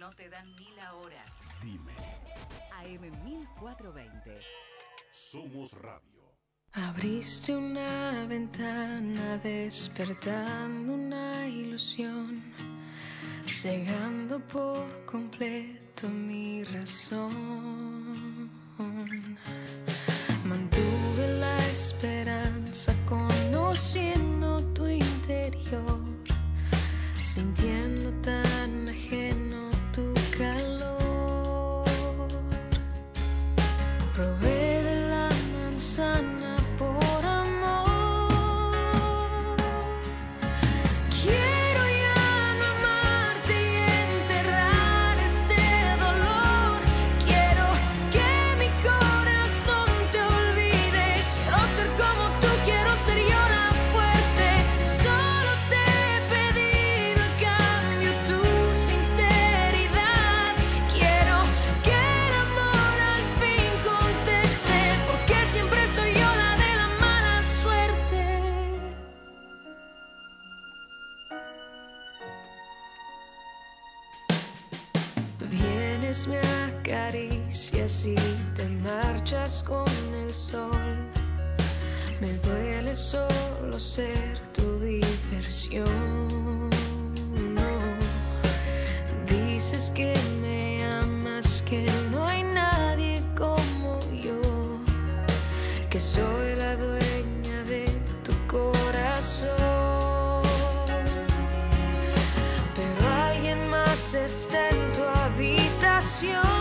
No te dan ni la hora. Dime. AM1420. Somos Radio. Abriste una ventana despertando una ilusión, cegando por completo mi razón. Mantuve la esperanza conociendo tu interior, sintiendo calor. Probé de la manzana. vienes, me acaricias y te marchas con el sol. Me duele solo ser tu diversión. Dices que me amas, que no hay nadie como yo, que soy la dueña de tu corazón. Pero alguien más está. canción.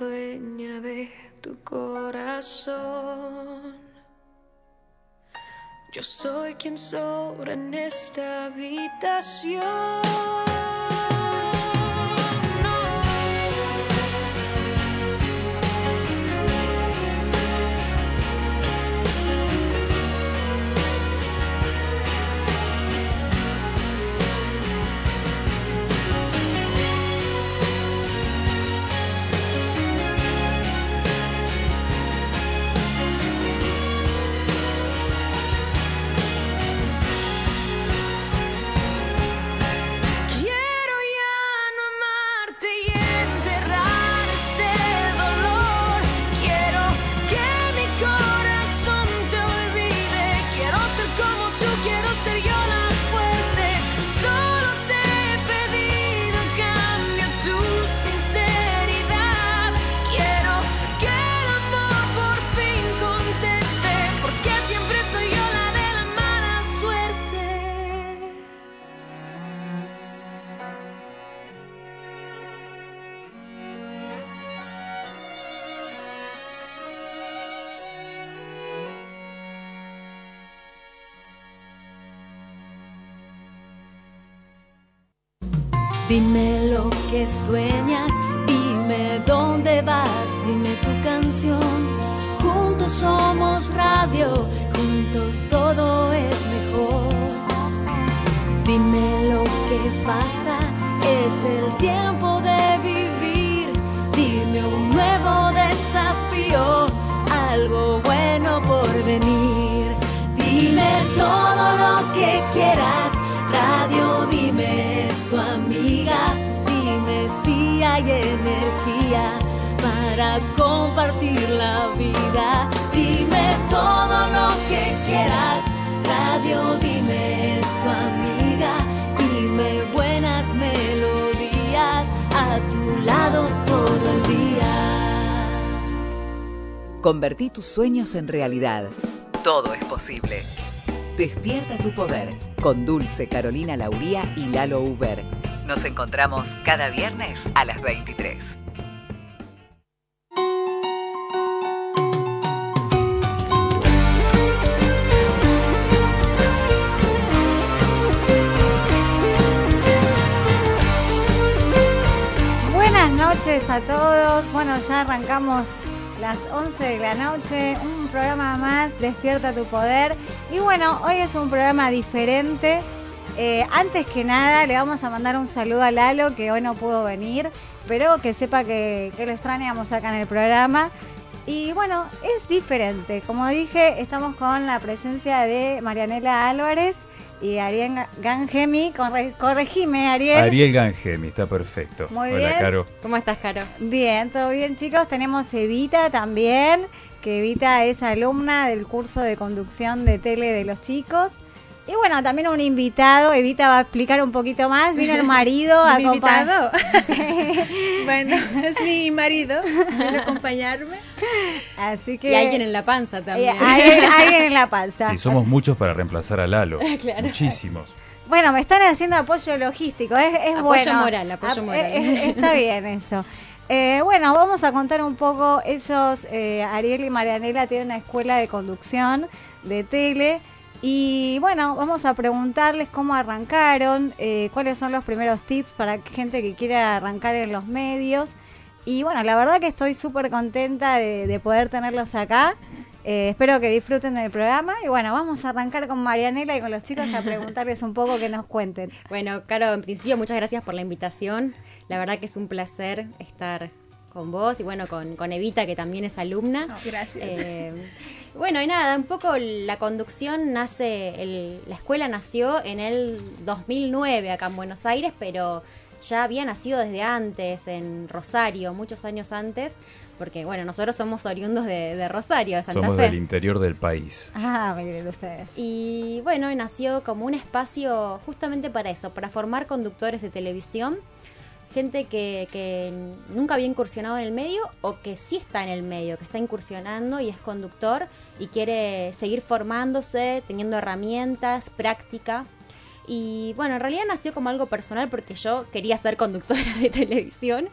dueña de tu corazón. Yo soy quien sobra en esta habitación. Lado todo el día. Convertí tus sueños en realidad. Todo es posible. Despierta tu poder con Dulce Carolina Lauría y Lalo Uber. Nos encontramos cada viernes a las 23. Noches a todos. Bueno, ya arrancamos las 11 de la noche, un programa más, Despierta tu Poder. Y bueno, hoy es un programa diferente. Eh, antes que nada, le vamos a mandar un saludo a Lalo, que hoy no pudo venir, pero que sepa que, que lo extrañamos acá en el programa. Y bueno, es diferente. Como dije, estamos con la presencia de Marianela Álvarez y Ariel Gangemi. Corre- corregime, Ariel. Ariel Gangemi, está perfecto. Muy Hola, bien. Caro. ¿Cómo estás, Caro? Bien, todo bien chicos. Tenemos Evita también, que Evita es alumna del curso de conducción de tele de los chicos. Y bueno, también un invitado, Evita va a explicar un poquito más. Vino el marido a ¿Un invitado? Sí. Bueno, es mi marido, viene a acompañarme. Así que Y alguien en la panza Eh, también. hay, alguien en la panza. Sí, somos muchos para reemplazar a Lalo. Claro. Muchísimos. Bueno, me están haciendo apoyo logístico, es, es Apoyo bueno. moral, apoyo Ah, moral. eh, eh, está bien eso. Eh, bueno, vamos a contar un poco. Ellos, eh, Ariel y Marianela, tienen una escuela de conducción de tele. Y bueno, vamos a preguntarles cómo arrancaron, eh, cuáles son los primeros tips para gente que quiera arrancar en los medios. Y bueno, la verdad que estoy súper contenta de, de poder tenerlos acá. Eh, espero que disfruten del programa. Y bueno, vamos a arrancar con Marianela y con los chicos a preguntarles un poco que nos cuenten. Bueno, Caro, en principio, muchas gracias por la invitación. La verdad que es un placer estar con vos y bueno, con, con Evita, que también es alumna. Gracias. Eh, bueno, y nada, un poco la conducción nace, el- la escuela nació en el 2009 acá en Buenos Aires, pero ya había nacido desde antes, en Rosario, muchos años antes, porque bueno, nosotros somos oriundos de, de Rosario, de Santa Somos Fe. del interior del país. Ah, miren ustedes. Y bueno, nació como un espacio justamente para eso, para formar conductores de televisión, gente que, que nunca había incursionado en el medio o que sí está en el medio, que está incursionando y es conductor y quiere seguir formándose, teniendo herramientas, práctica. Y bueno, en realidad nació como algo personal porque yo quería ser conductora de televisión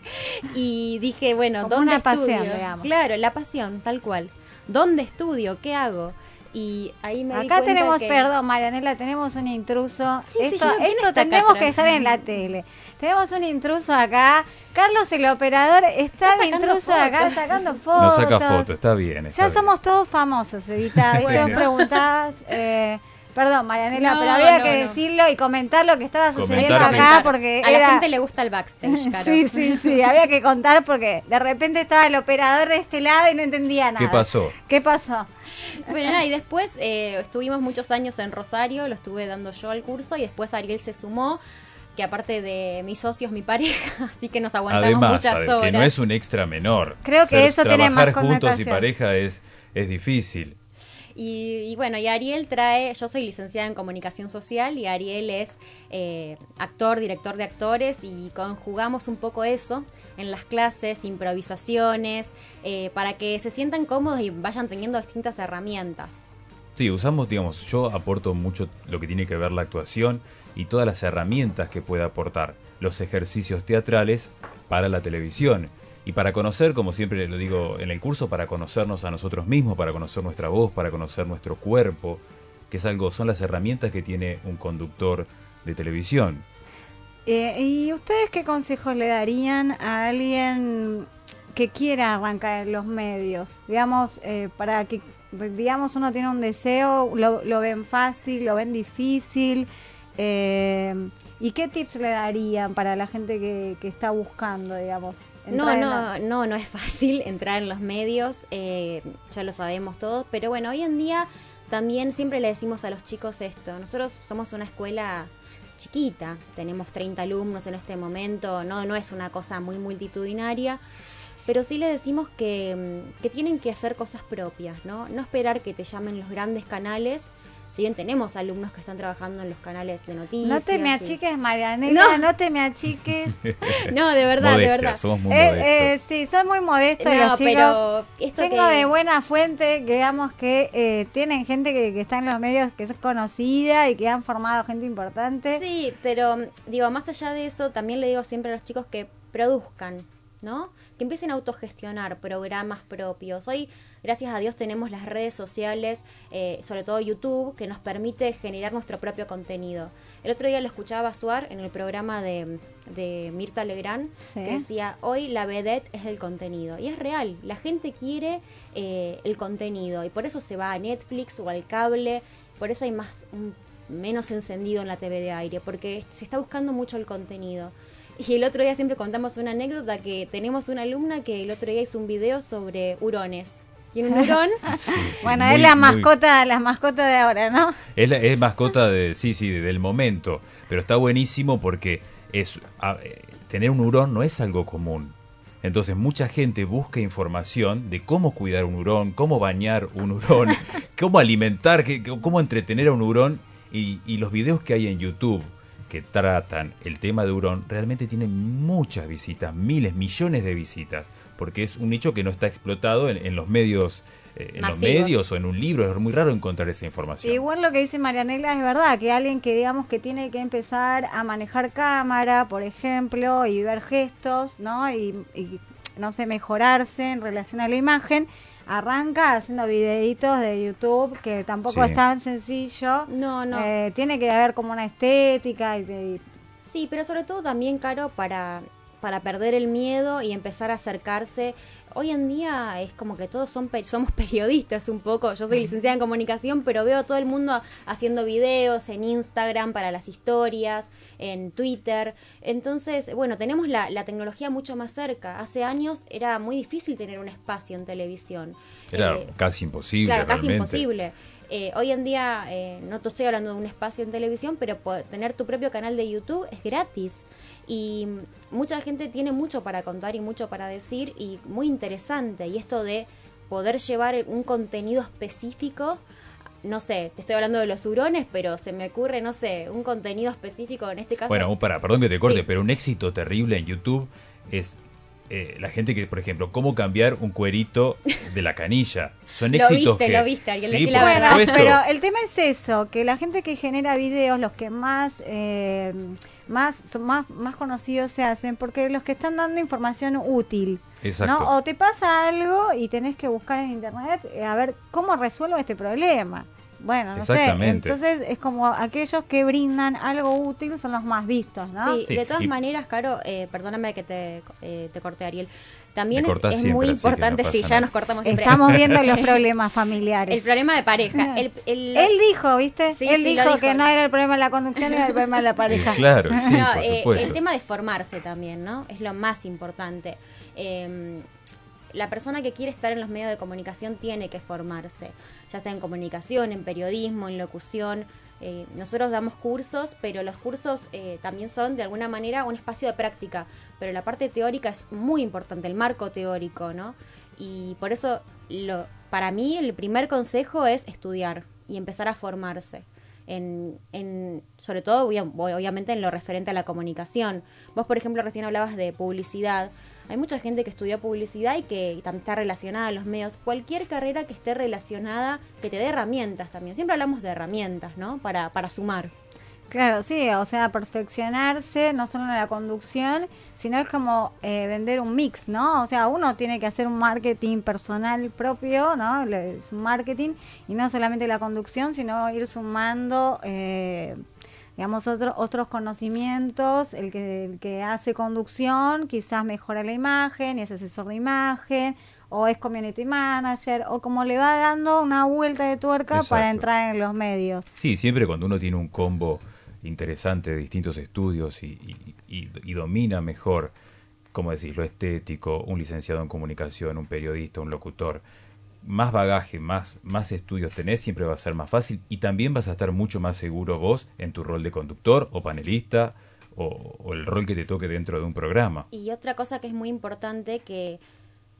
y dije, bueno, Como ¿dónde una pasión, estudio? digamos. Claro, la pasión, tal cual. ¿Dónde estudio? ¿Qué hago? Y ahí me Acá tenemos, que- perdón, Marianela, tenemos un intruso. Sí, sí, esto yo- ¿quién esto acá atrás? que estar en la tele. Tenemos un intruso acá. Carlos, el operador, está, Está de intruso acá fotos. sacando fotos. Nos saca foto, está bien. está Ya bien. somos todos famosos, Evita. Bueno. preguntabas. Eh, perdón, Marianela, No, pero había no, que no. decirlo y comentar lo que estaba sucediendo Comentar, acá Comentar. porque a la gente le gusta el backstage, Caro. Sí, sí, sí, había que contar porque de repente estaba el operador de este lado y no entendía nada. ¿Qué pasó? ¿Qué pasó? Bueno, nada, y después eh, estuvimos muchos años en Rosario, lo estuve dando yo al curso y después Ariel se sumó, que aparte de mis socios, mi pareja, así que nos aguantamos Además, muchas horas. que no es un extra menor. Creo que Ser- eso tiene más Trabajar juntos y pareja es, es difícil. Y, y bueno, y Ariel trae, yo soy licenciada en comunicación social y Ariel es eh, actor, director de actores y conjugamos un poco eso en las clases, improvisaciones, eh, para que se sientan cómodos y vayan teniendo distintas herramientas. Sí, usamos, digamos, yo aporto mucho lo que tiene que ver la actuación y todas las herramientas que puede aportar los ejercicios teatrales para la televisión. Y para conocer, como siempre lo digo en el curso, para conocernos a nosotros mismos, para conocer nuestra voz, para conocer nuestro cuerpo, que es algo, son las herramientas que tiene un conductor de televisión. Eh, ¿Y ustedes qué consejos le darían a alguien que quiera arrancar en los medios? Digamos, eh, para que, digamos, uno tiene un deseo, lo, lo ven fácil, lo ven difícil. eh, ¿Y qué tips le darían para la gente que, que está buscando, digamos? No, no, no, no es fácil entrar en los medios, eh, ya lo sabemos todos, pero bueno, hoy en día también siempre le decimos a los chicos esto, nosotros somos una escuela chiquita, tenemos 30 alumnos en este momento, no, no es una cosa muy multitudinaria, pero sí le decimos que, mm, que tienen que hacer cosas propias, ¿no? No esperar que te llamen los grandes canales, si bien tenemos alumnos que están trabajando en los canales de noticias. No te me y- achiques, Marianela, No. no, te me achiques. No, de verdad, de verdad. somos muy Eh, modestos. eh, sí, son muy modestos No, los chicos. pero esto Tengo que- de buena fuente, que digamos que eh, tienen gente que, que está en los medios que es conocida y que han formado gente importante. Sí, pero digo, más allá de eso, también le digo siempre a los chicos que produzcan, ¿no? Que empiecen a autogestionar programas propios. Hoy, gracias a Dios, tenemos las redes sociales, eh, sobre todo YouTube, que nos permite generar nuestro propio contenido. El otro día lo escuchaba Suar en el programa de, de Mirta Legrand, Sí. que decía, hoy la vedette es el contenido. Y es real, la gente quiere eh, el contenido y por eso se va a Netflix o al cable, por eso hay más un- menos encendido en la TV de aire, porque se está buscando mucho el contenido. Y el otro día siempre contamos una anécdota que tenemos una alumna que el otro día hizo un video sobre hurones. Tiene un hurón. Sí, sí, bueno, muy- es la muy- mascota, la mascota de ahora, ¿no? Es, la- es mascota de, sí, sí, del momento, pero está buenísimo porque es a- eh, tener un hurón no es algo común. Entonces mucha gente busca información de cómo cuidar un hurón, cómo bañar un hurón, cómo alimentar, qué- cómo entretener a un hurón y, y los videos que hay en YouTube que tratan el tema de hurón realmente tienen muchas visitas, miles, millones de visitas, porque es un nicho que no está explotado en, en los medios, eh, en los medios o en un libro, es muy raro encontrar esa información. Igual lo que dice Marianela es verdad, que alguien que digamos que tiene que empezar a manejar cámara, por ejemplo, y ver gestos, ¿no? Y, y, no sé, mejorarse en relación a la imagen, arranca haciendo videitos de YouTube, que tampoco Sí. es tan sencillo. No, no. Eh, tiene que haber como una estética y, y- Sí, pero sobre todo también, Caro, para, para perder el miedo y empezar a acercarse. Hoy en día es como que todos son somos periodistas un poco. Yo soy licenciada en comunicación, pero veo a todo el mundo haciendo videos en Instagram para las historias, en Twitter. Entonces, bueno, tenemos la, la tecnología mucho más cerca. Hace años era muy difícil tener un espacio en televisión. Era Eh, casi imposible. Claro, casi imposible. Eh, hoy en día, eh, no te estoy hablando de un espacio en televisión, pero tener tu propio canal de YouTube es gratis. Y mucha gente tiene mucho para contar y mucho para decir y muy interesante. Y esto de poder llevar un contenido específico, no sé, te estoy hablando de los hurones, pero se me ocurre, no sé, un contenido específico en este caso. Bueno, para, perdón que te corte, Sí. pero un éxito terrible en YouTube es eh, la gente que, por ejemplo, cómo cambiar un cuerito de la canilla. Son Lo éxitos viste, que... lo viste, Ariel, sí, la Bueno, verdad. supuesto. pero el tema es eso, que la gente que genera videos, los que más, eh, más, son más, más conocidos se hacen, porque los que están dando información útil. Exacto. ¿no? O te pasa algo y tenés que buscar en internet eh, a ver cómo resuelvo este problema. Bueno, no sé. Exactamente. Entonces es como aquellos que brindan algo útil son los más vistos, ¿no? Sí, Sí, de todas y- maneras, Caro, eh, perdóname que te, eh, te corté, Ariel. También es, cortás es siempre, muy no importante, pasa sí, ya nos cortamos siempre. Estamos viendo los problemas familiares. El problema de pareja. El, el- Él dijo, ¿viste? Sí, Él sí, dijo, dijo. que no era el problema de la conducción, era el problema de la pareja. Claro, sí, no, por eh, supuesto. el tema de formarse también, ¿no? Es lo más importante. Eh, la persona que quiere estar en los medios de comunicación tiene que formarse, ya sea en comunicación, en periodismo, en locución. Eh, nosotros damos cursos, pero los cursos eh, también son de alguna manera un espacio de práctica, pero la parte teórica es muy importante, el marco teórico, ¿no? Y por eso, lo, para mí, el primer consejo es estudiar y empezar a formarse. En, en, sobre todo, obvia- obviamente, en lo referente a la comunicación. Vos, por ejemplo, recién hablabas de publicidad. Hay mucha gente que estudió publicidad y que está relacionada a los medios. Cualquier carrera que esté relacionada, que te dé herramientas también. Siempre hablamos de herramientas, ¿no? Para, para sumar. Claro, sí, o sea, perfeccionarse no solo en la conducción, sino es como eh, vender un mix, ¿no? O sea, uno tiene que hacer un marketing personal propio, ¿no? Es marketing y no solamente la conducción, sino ir sumando, eh, digamos, otro- otros conocimientos. El que, el que hace conducción quizás mejora la imagen y es asesor de imagen. O es community manager, o como le va dando una vuelta de tuerca para entrar en los medios. Sí, siempre cuando uno tiene un combo interesante de distintos estudios y, y- y- y domina mejor, como decís, lo estético, un licenciado en comunicación, un periodista, un locutor, más bagaje, más, más estudios tenés, siempre va a ser más fácil y también vas a estar mucho más seguro vos en tu rol de conductor o panelista o, o el rol que te toque dentro de un programa. Y otra cosa que es muy importante que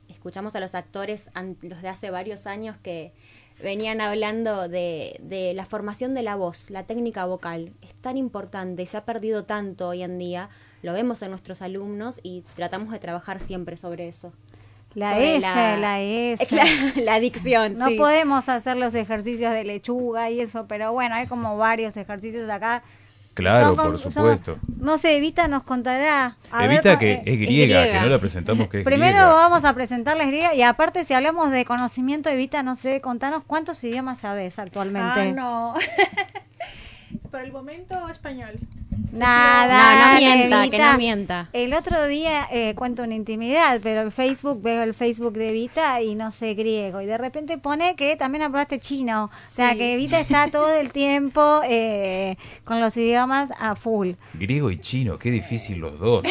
escuchamos a los actores, los de hace varios años, que venían hablando de, de la formación de la voz, la técnica vocal. Es tan importante y se ha perdido tanto hoy en día. Lo vemos en nuestros alumnos y tratamos de trabajar siempre sobre eso. La S, la, S. La, la adicción, No sí. podemos hacer los ejercicios de lechuga y eso, pero bueno, hay como varios ejercicios acá. Claro, Son por son- supuesto. no sé, Evita nos contará. A Evita que eh, es griega, griega. que no la presentamos que es Primero griega. vamos a presentarles griega y aparte si hablamos de conocimiento, Evita, no sé, contanos cuántos idiomas sabes actualmente. Ah, no. Por el momento, español. Nada. No, no mienta, que no mienta. El otro día eh, cuento una intimidad, pero el Facebook, veo el Facebook de Evita y no sé griego. Y de repente pone que también aprobaste chino. O sea, que Evita está todo el tiempo eh, con los idiomas a full. Griego y chino, qué difícil los dos.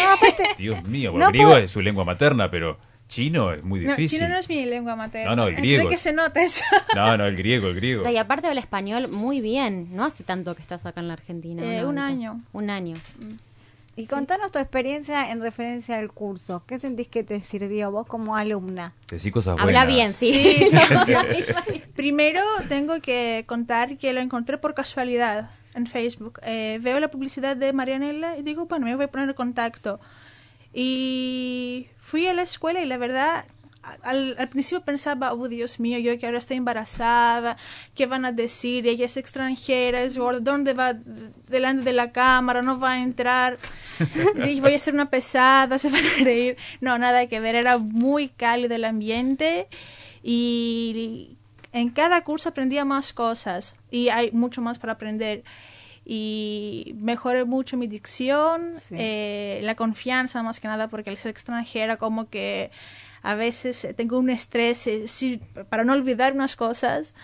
Dios mío, bueno, no griego puedo- es su lengua materna, pero chino es muy No, difícil. chino no es mi lengua materna. No, no, el griego. que se nota eso. No, no, el griego, el griego. Y aparte habla español muy bien. No hace tanto que estás acá en la Argentina. Eh, ¿no, un año. Un año. Y contanos tu experiencia en referencia al curso. ¿Qué sentís que te sirvió vos como alumna? Decí cosas Habla buenas. bien, sí. Sí, no. Primero tengo que contar que lo encontré por casualidad en Facebook. Eh, veo la publicidad de Marianela y digo, bueno, me voy a poner en contacto. Y fui a la escuela y la verdad, al, al principio pensaba, oh Dios mío, yo que ahora estoy embarazada, ¿qué van a decir? Ella es extranjera, es gorda, ¿dónde va delante de la cámara? No va a entrar. Dije, voy a ser una pesada, se van a reír. No, nada que ver, era muy cálido el ambiente y en cada curso aprendía más cosas y hay mucho más para aprender. Y mejoré mucho mi dicción, Sí. eh, la confianza más que nada, porque al ser extranjera como que a veces tengo un estrés eh, sí, para no olvidar unas cosas.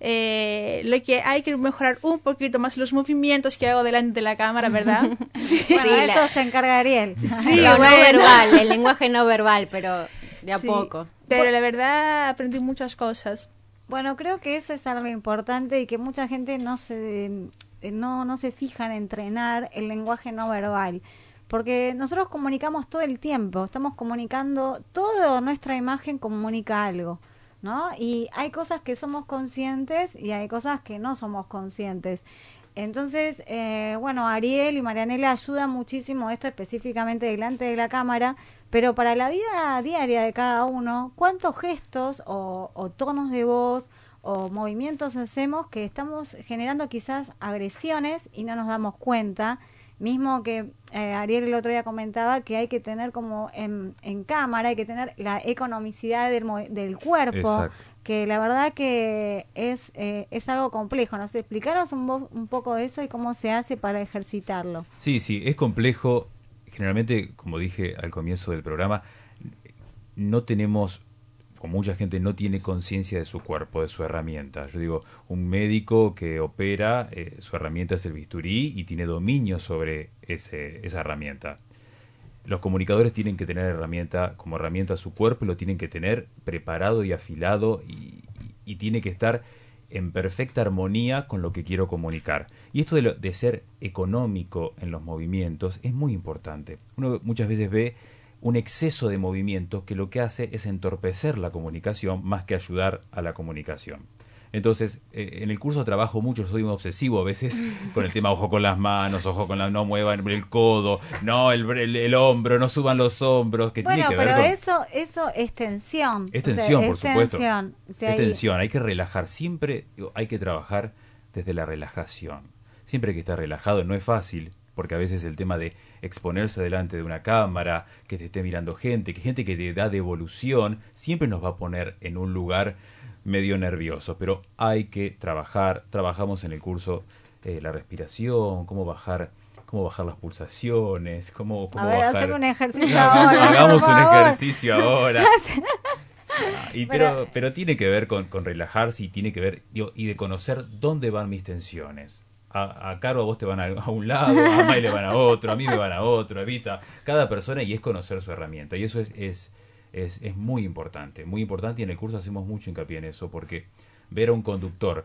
Eh, lo que hay que mejorar un poquito más los movimientos que hago delante de la cámara, ¿verdad? Sí. Bueno, Sí, eso la- se encarga Ariel. Sí, Lo no bueno. verbal, el lenguaje no verbal, pero de a Sí, poco. Pero la verdad aprendí muchas cosas. Bueno, creo que eso es algo importante y que mucha gente no se no, no se fija en entrenar el lenguaje no verbal. Porque nosotros comunicamos todo el tiempo, estamos comunicando, toda nuestra imagen comunica algo, ¿no? Y hay cosas que somos conscientes y hay cosas que no somos conscientes. Entonces, eh, bueno, Ariel y Marianela ayudan muchísimo esto específicamente delante de la cámara, pero para la vida diaria de cada uno, ¿cuántos gestos o tonos de voz o movimientos hacemos que estamos generando quizás agresiones y no nos damos cuenta? Mismo que eh, Ariel el otro día comentaba que hay que tener como en, en cámara, hay que tener la economicidad del, del cuerpo, Exacto. que la verdad que es, eh, es algo complejo. ¿Nos explicaros un, un poco eso y cómo se hace para ejercitarlo? Sí, sí, es complejo. Generalmente, como dije al comienzo del programa, no tenemos, como mucha gente no tiene conciencia de su cuerpo, de su herramienta. Yo digo, un médico que opera, eh, su herramienta es el bisturí y tiene dominio sobre ese, esa herramienta. Los comunicadores tienen que tener herramienta, como herramienta su cuerpo y lo tienen que tener preparado y afilado y, y- tiene que estar en perfecta armonía con lo que quiero comunicar. Y esto de, lo- de ser económico en los movimientos es muy importante. Uno muchas veces ve un exceso de movimientos que lo que hace es entorpecer la comunicación más que ayudar a la comunicación. Entonces, eh, en el curso trabajo mucho, soy un obsesivo a veces con el tema ojo con las manos, ojo con la no muevan el codo, no el, el, el hombro, no suban los hombros, que Bueno, tiene que ver pero con... eso, eso es tensión. Es O sea, tensión, por es supuesto. tensión. O sea, es y- tensión, hay que relajar. Siempre hay que trabajar desde la relajación. Siempre hay que estar relajado, no es fácil, porque a veces el tema de exponerse delante de una cámara, que te esté mirando gente, que gente que te da devolución, siempre nos va a poner en un lugar medio nervioso. Pero hay que trabajar. Trabajamos en el curso eh, la respiración, cómo bajar cómo bajar las pulsaciones, cómo, cómo A ver, bajar... hacer un ejercicio No, ahora. Hagamos un ejercicio ahora. Ah, y pero, Pero- pero tiene que ver con, con relajarse y tiene que ver digo, y de conocer dónde van mis tensiones. A, Caro a vos te van a, a un lado, a May le van a otro, a mí me van a otro, Evita, cada persona y es conocer su herramienta. Y eso es, es, es, es muy importante, muy importante y en el curso hacemos mucho hincapié en eso porque ver a un conductor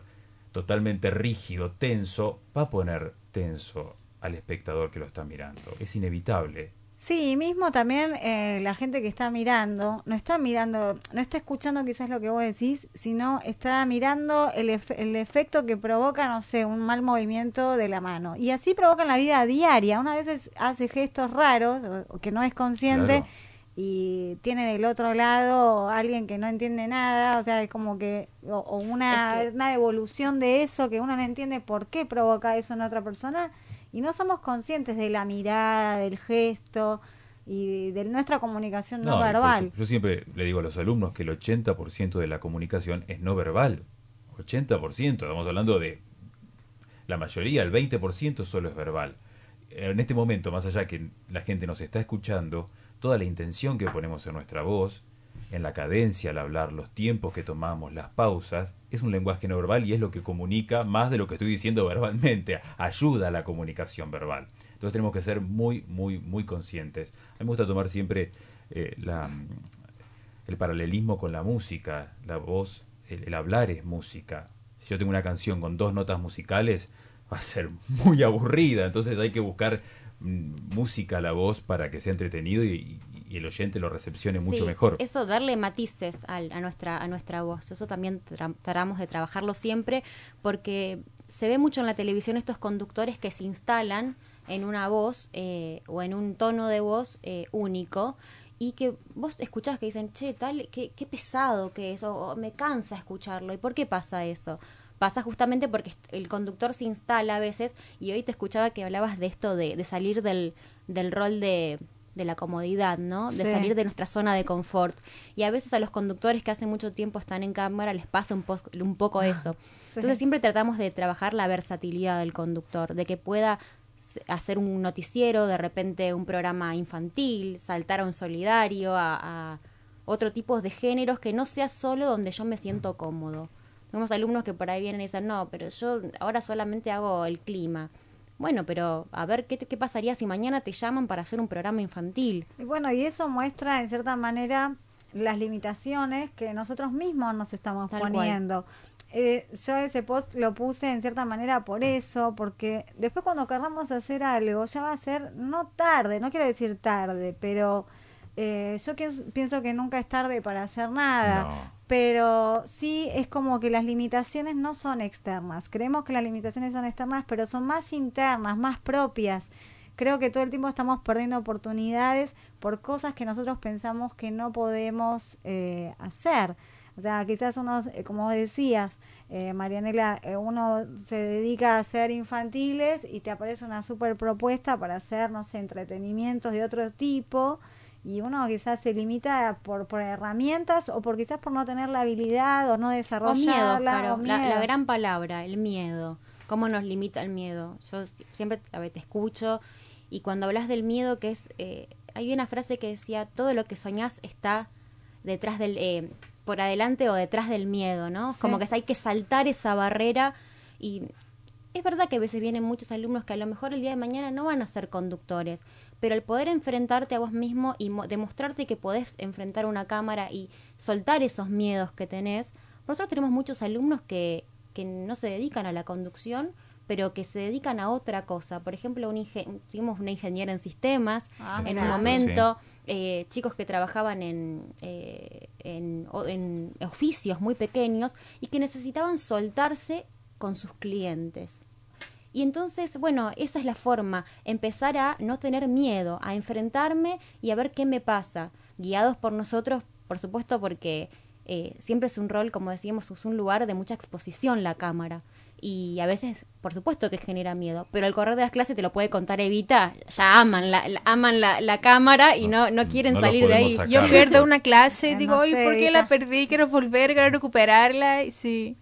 totalmente rígido, tenso, va a poner tenso al espectador que lo está mirando. Es inevitable. Sí, y mismo también eh, la gente que está mirando, no está mirando, no está escuchando quizás lo que vos decís, sino está mirando el, efe- el efecto que provoca, no sé, un mal movimiento de la mano. Y así provoca en la vida diaria. Una vez hace gestos raros, o, o que no es consciente, Claro. y tiene del otro lado alguien que no entiende nada, o sea, es como que, o, o una, Es que- una evolución de eso que uno no entiende por qué provoca eso en otra persona y no somos conscientes de la mirada, del gesto y de nuestra comunicación no, por verbal. yo siempre le digo a los alumnos que el 80% de la comunicación es no verbal. 80%, estamos hablando de la mayoría, el 20% solo es verbal. En este momento, más allá que la gente nos está escuchando, toda la intención que ponemos en nuestra voz, en la cadencia al hablar, los tiempos que tomamos, las pausas, es un lenguaje no verbal y es lo que comunica más de lo que estoy diciendo verbalmente, ayuda a la comunicación verbal. Entonces tenemos que ser muy, muy, muy conscientes. A mí me gusta tomar siempre eh, la, el paralelismo con la música, la voz, el, el hablar es música. Si yo tengo una canción con dos notas musicales, va a ser muy aburrida, entonces hay que buscar mm, música a la voz para que sea entretenido y, y el oyente lo recepcione mucho Sí, mejor. Eso, darle matices al- a, nuestra, a nuestra voz. Eso también tra- tratamos de trabajarlo siempre porque se ve mucho en la televisión estos conductores que se instalan en una voz eh, o en un tono de voz eh, único y que vos escuchás que dicen, che, tal, qué, qué pesado que es, o, o me cansa escucharlo. ¿Y por qué pasa eso? Pasa justamente porque el conductor se instala a veces y hoy te escuchaba que hablabas de esto de, de salir del, del rol de, de la comodidad, ¿no? De Sí. salir de nuestra zona de confort. Y a veces a los conductores que hace mucho tiempo están en cámara les pasa un, po- un poco eso. Sí. Entonces siempre tratamos de trabajar la versatilidad del conductor, de que pueda hacer un noticiero, de repente un programa infantil, saltar a un solidario, a, a otro tipo de géneros que no sea solo donde yo me siento cómodo. Tenemos alumnos que por ahí vienen y dicen, no, pero yo ahora solamente hago el clima. Bueno, pero a ver, ¿qué, te- qué pasaría si mañana te llaman para hacer un programa infantil? Y bueno, y eso muestra en cierta manera las limitaciones que nosotros mismos nos estamos Tal poniendo. Eh, yo ese post lo puse en cierta manera por eso, porque después cuando querramos hacer algo ya va a ser no tarde, no quiero decir tarde, pero eh, yo pienso, que nunca es tarde para hacer nada. No. Pero sí es como que las limitaciones no son externas. Creemos que las limitaciones son externas, pero son más internas, más propias. Creo que todo el tiempo estamos perdiendo oportunidades por cosas que nosotros pensamos que no podemos eh, hacer. O sea, quizás uno, eh, como decías, eh, Marianela, eh, uno se dedica a hacer infantiles y te aparece una super propuesta para hacer, no sé, entretenimientos de otro tipo y uno quizás se limita por, por herramientas o por quizás por no tener la habilidad o no O desarrollarla. miedo, claro. o La, la miedo. gran palabra, el miedo. ¿Cómo nos limita el miedo? Yo siempre a ver, te escucho y cuando hablas del miedo, que es. eh, hay una frase que decía: todo lo que soñás está detrás del. eh, por adelante o detrás del miedo, ¿no? Sí. Como que hay que saltar esa barrera y. Es verdad que a veces vienen muchos alumnos que a lo mejor el día de mañana no van a ser conductores, pero el poder enfrentarte a vos mismo y mo- demostrarte que podés enfrentar una cámara y soltar esos miedos que tenés. Nosotros tenemos muchos alumnos que, que no se dedican a la conducción, pero que se dedican a otra cosa. Por ejemplo, un ingen- tuvimos una ingeniera en sistemas Ah, en un momento, eh, chicos que trabajaban en, eh, en, o- en oficios muy pequeños y que necesitaban soltarse con sus clientes. Y entonces, bueno, esa es la forma, empezar a no tener miedo, a enfrentarme y a ver qué me pasa, guiados por nosotros, por supuesto, porque eh, siempre es un rol, como decíamos, es un lugar de mucha exposición la cámara. Y a veces, por supuesto que genera miedo, pero al correr de las clases te lo puede contar Evita, ya aman la, la- aman la, la cámara y no, no quieren no salir de ahí. sacar. Yo pierdo una clase y digo, no "Ay, sé, ¿por qué Evita". la perdí? Quiero volver, quiero recuperarla. Y sí.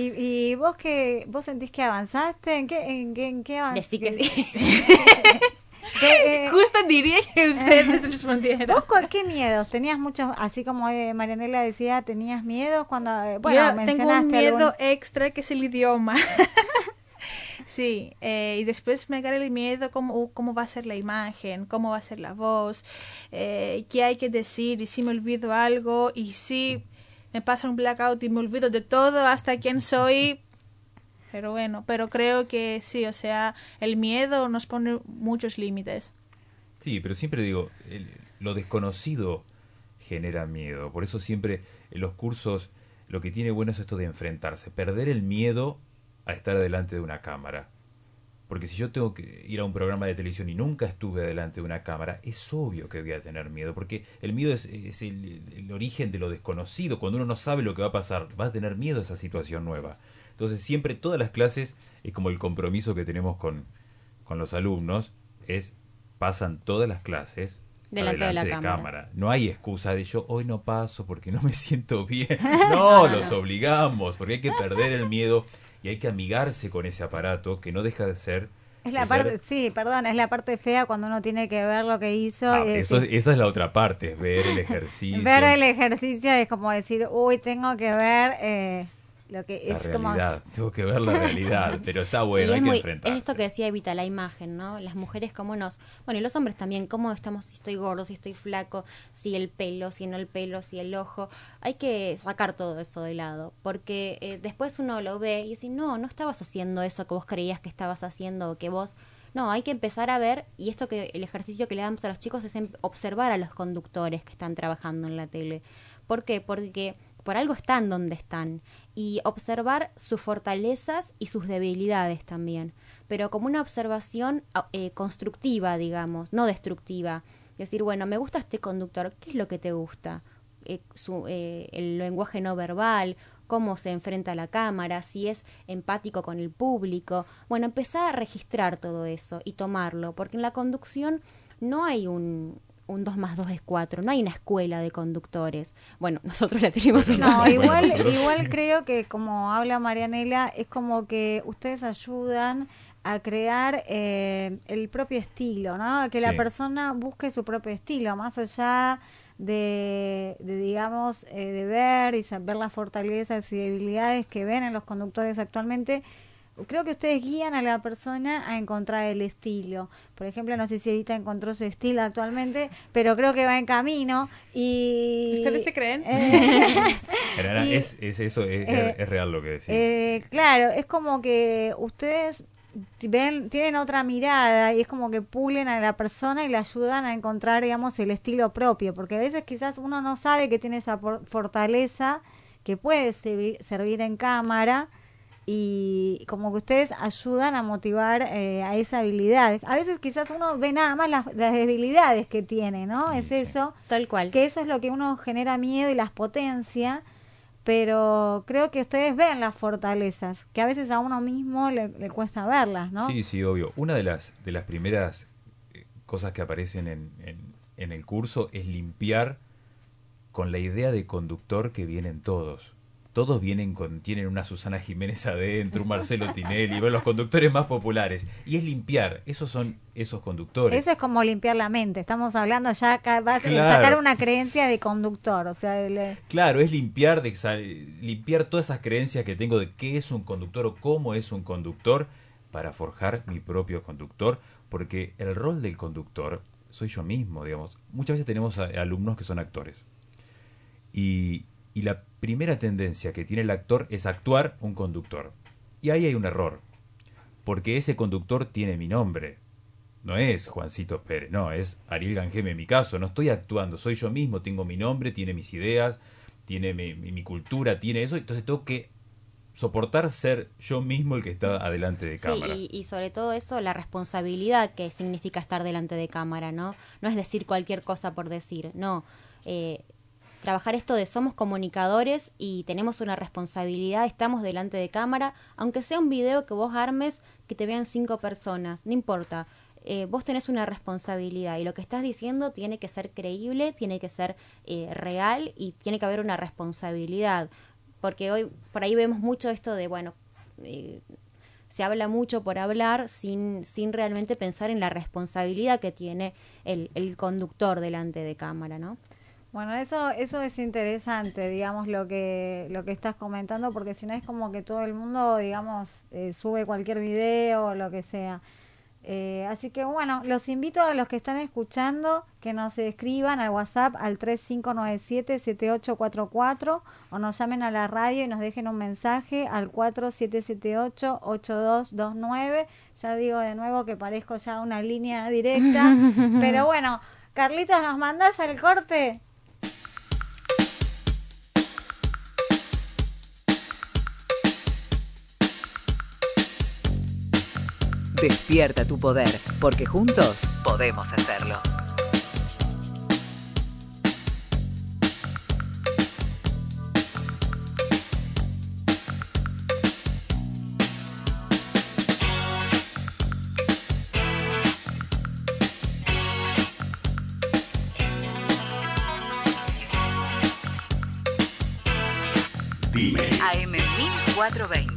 ¿Y, y vos que vos sentís que avanzaste? ¿En qué, en qué, en qué avanzaste? Decí que sí. ¿Qué, eh, Justo diría que ustedes respondieran. ¿Vos con qué miedos? ¿Tenías muchos, así como eh, Marianela decía, tenías miedos cuando, eh, bueno, Yo tengo un mencionaste miedo algún- extra que es el idioma. sí, eh, y después me agarra el miedo cómo, cómo va a ser la imagen, cómo va a ser la voz, eh, qué hay que decir y si me olvido algo y si me pasa un blackout y me olvido de todo hasta quién soy. Pero bueno, pero creo que sí, o sea, el miedo nos pone muchos límites. Sí, pero siempre digo, lo desconocido genera miedo. Por eso siempre en los cursos lo que tiene bueno es esto de enfrentarse, perder el miedo a estar delante de una cámara. Porque si yo tengo que ir a un programa de televisión y nunca estuve delante de una cámara, es obvio que voy a tener miedo, porque el miedo es, es el, el origen de lo desconocido. Cuando uno no sabe lo que va a pasar, va a tener miedo a esa situación nueva. Entonces siempre todas las clases es como el compromiso que tenemos con, con los alumnos, es pasan todas las clases Delante de la cámara. No hay excusa de yo hoy no paso porque no me siento bien. No, los obligamos, porque hay que perder el miedo y hay que amigarse con ese aparato que no deja de ser... Es la ser- parte, sí, perdón, es la parte fea cuando uno tiene que ver lo que hizo. Ah, y eso- decir- esa es la otra parte, es ver el ejercicio. ver el ejercicio es como decir, uy, tengo que ver eh, lo que la es como... tengo que ver la realidad, pero está bueno, y hay es, que muy, enfrentarse. es esto que decía Evita, la imagen, ¿no? Las mujeres cómo nos... Bueno, y los hombres también, cómo estamos, si estoy gordo, si estoy flaco, si el pelo, si no el pelo, si el ojo. Hay que sacar todo eso de lado, porque eh, después uno lo ve y dice, no, no estabas haciendo eso que vos creías que estabas haciendo o que vos... No, hay que empezar a ver, y esto que el ejercicio que le damos a los chicos es observar a los conductores que están trabajando en la tele. ¿Por qué? Porque por algo están donde están y observar sus fortalezas y sus debilidades también, pero como una observación ah, eh, constructiva, digamos, no destructiva. Decir, bueno, me gusta este conductor, ¿qué es lo que te gusta? Eh, su, eh, el lenguaje no verbal, cómo se enfrenta a la cámara, si es empático con el público. Bueno, empezar a registrar todo eso y tomarlo, porque en la conducción no hay un, un 2 más 2 es 4, no hay una escuela de conductores. Bueno, nosotros la tenemos Bueno, No, igual, igual creo que como habla Marianela, es como que ustedes ayudan a crear eh, el propio estilo, ¿no? A que la persona busque su propio estilo, más allá de, de, digamos, eh, de ver y saber las fortalezas y debilidades que ven en los conductores actualmente. Creo que ustedes guían a la persona a encontrar el estilo. Por ejemplo, no sé si Evita encontró su estilo actualmente, pero creo que va en camino. Y ¿Ustedes se creen? Eh, y- es, es eso, es, eh, es real lo que decís. eh, claro, es como que ustedes ven, tienen otra mirada y es como que pulen a la persona y le ayudan a encontrar, digamos, el estilo propio, porque a veces quizás uno no sabe que tiene esa por- fortaleza que puede servir, servir en cámara y como que ustedes ayudan a motivar eh, a esa habilidad. A veces quizás uno ve nada más las, las debilidades que tiene, ¿no? Sí, es sí. eso Tal cual. que eso es lo que uno genera miedo y las potencia, pero creo que ustedes ven las fortalezas, que a veces a uno mismo le, le cuesta verlas, ¿no? Sí, sí, obvio. Una de las, de las primeras eh, cosas que aparecen en, en- en el curso es limpiar con la idea de conductor que vienen todos. Todos vienen con, tienen una Susana Jiménez adentro, un Marcelo Tinelli, los conductores más populares. Y es limpiar, esos son esos conductores. Eso es como limpiar la mente. Estamos hablando ya acá, va a Claro. sacar una creencia de conductor, o sea, el- Claro, es limpiar, de, limpiar todas esas creencias que tengo de qué es un conductor o cómo es un conductor para forjar mi propio conductor, porque el rol del conductor soy yo mismo, digamos. Muchas veces tenemos alumnos que son actores. Y, y la primera tendencia que tiene el actor es actuar un conductor. Y ahí hay un error, porque ese conductor tiene mi nombre. No es Juancito Pérez, no, es Ariel Gangeme en mi caso. No estoy actuando, soy yo mismo, tengo mi nombre, tiene mis ideas, tiene mi, mi- mi cultura, tiene eso. Entonces tengo que soportar ser yo mismo el que está adelante de Sí, cámara. y, y sobre todo eso, la responsabilidad que significa estar delante de cámara, ¿no? No es decir cualquier cosa por decir, no. Eh, trabajar esto de somos comunicadores y tenemos una responsabilidad, estamos delante de cámara, aunque sea un video que vos armes que te vean cinco personas, no importa. Eh, vos tenés una responsabilidad y lo que estás diciendo tiene que ser creíble, tiene que ser eh, real y tiene que haber una responsabilidad. Porque hoy por ahí vemos mucho esto de, bueno, eh, se habla mucho por hablar sin, sin realmente pensar en la responsabilidad que tiene el, el conductor delante de cámara, ¿no? Bueno, eso eso es interesante, digamos, lo que lo que estás comentando, porque si no es como que todo el mundo, digamos, eh, sube cualquier video o lo que sea. Eh, así que bueno, los invito a los que están escuchando que nos escriban al WhatsApp al 3597-7844 o nos llamen a la radio y nos dejen un mensaje al 4778-8229. Ya digo de nuevo que parezco ya una línea directa, pero bueno, Carlitos, ¿nos mandás al corte? Despierta tu poder, porque juntos podemos hacerlo. Dime. AM 1420.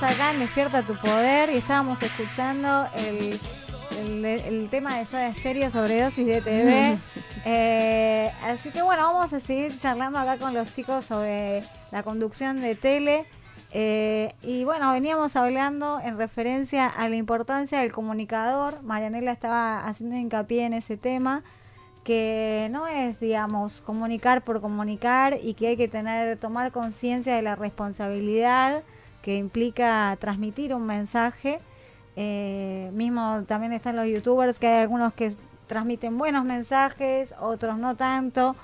Acá en Despierta tu Poder y estábamos escuchando el, el- el tema de Soda Stereo sobre dosis de TV. Eh, así que bueno, vamos a seguir charlando acá con los chicos sobre la conducción de tele. Eh, y bueno, veníamos hablando en referencia a la importancia del comunicador. Marianela estaba haciendo hincapié en ese tema que no es, digamos, comunicar por comunicar y que hay que tener, tomar conciencia de la responsabilidad que implica transmitir un mensaje. Eh, mismo también están los youtubers, que hay algunos que transmiten buenos mensajes, otros no tanto.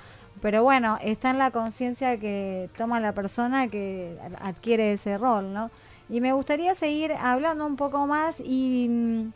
Pero bueno, está en la conciencia que toma la persona que adquiere ese rol, ¿no? Y me gustaría seguir hablando un poco más y, mm,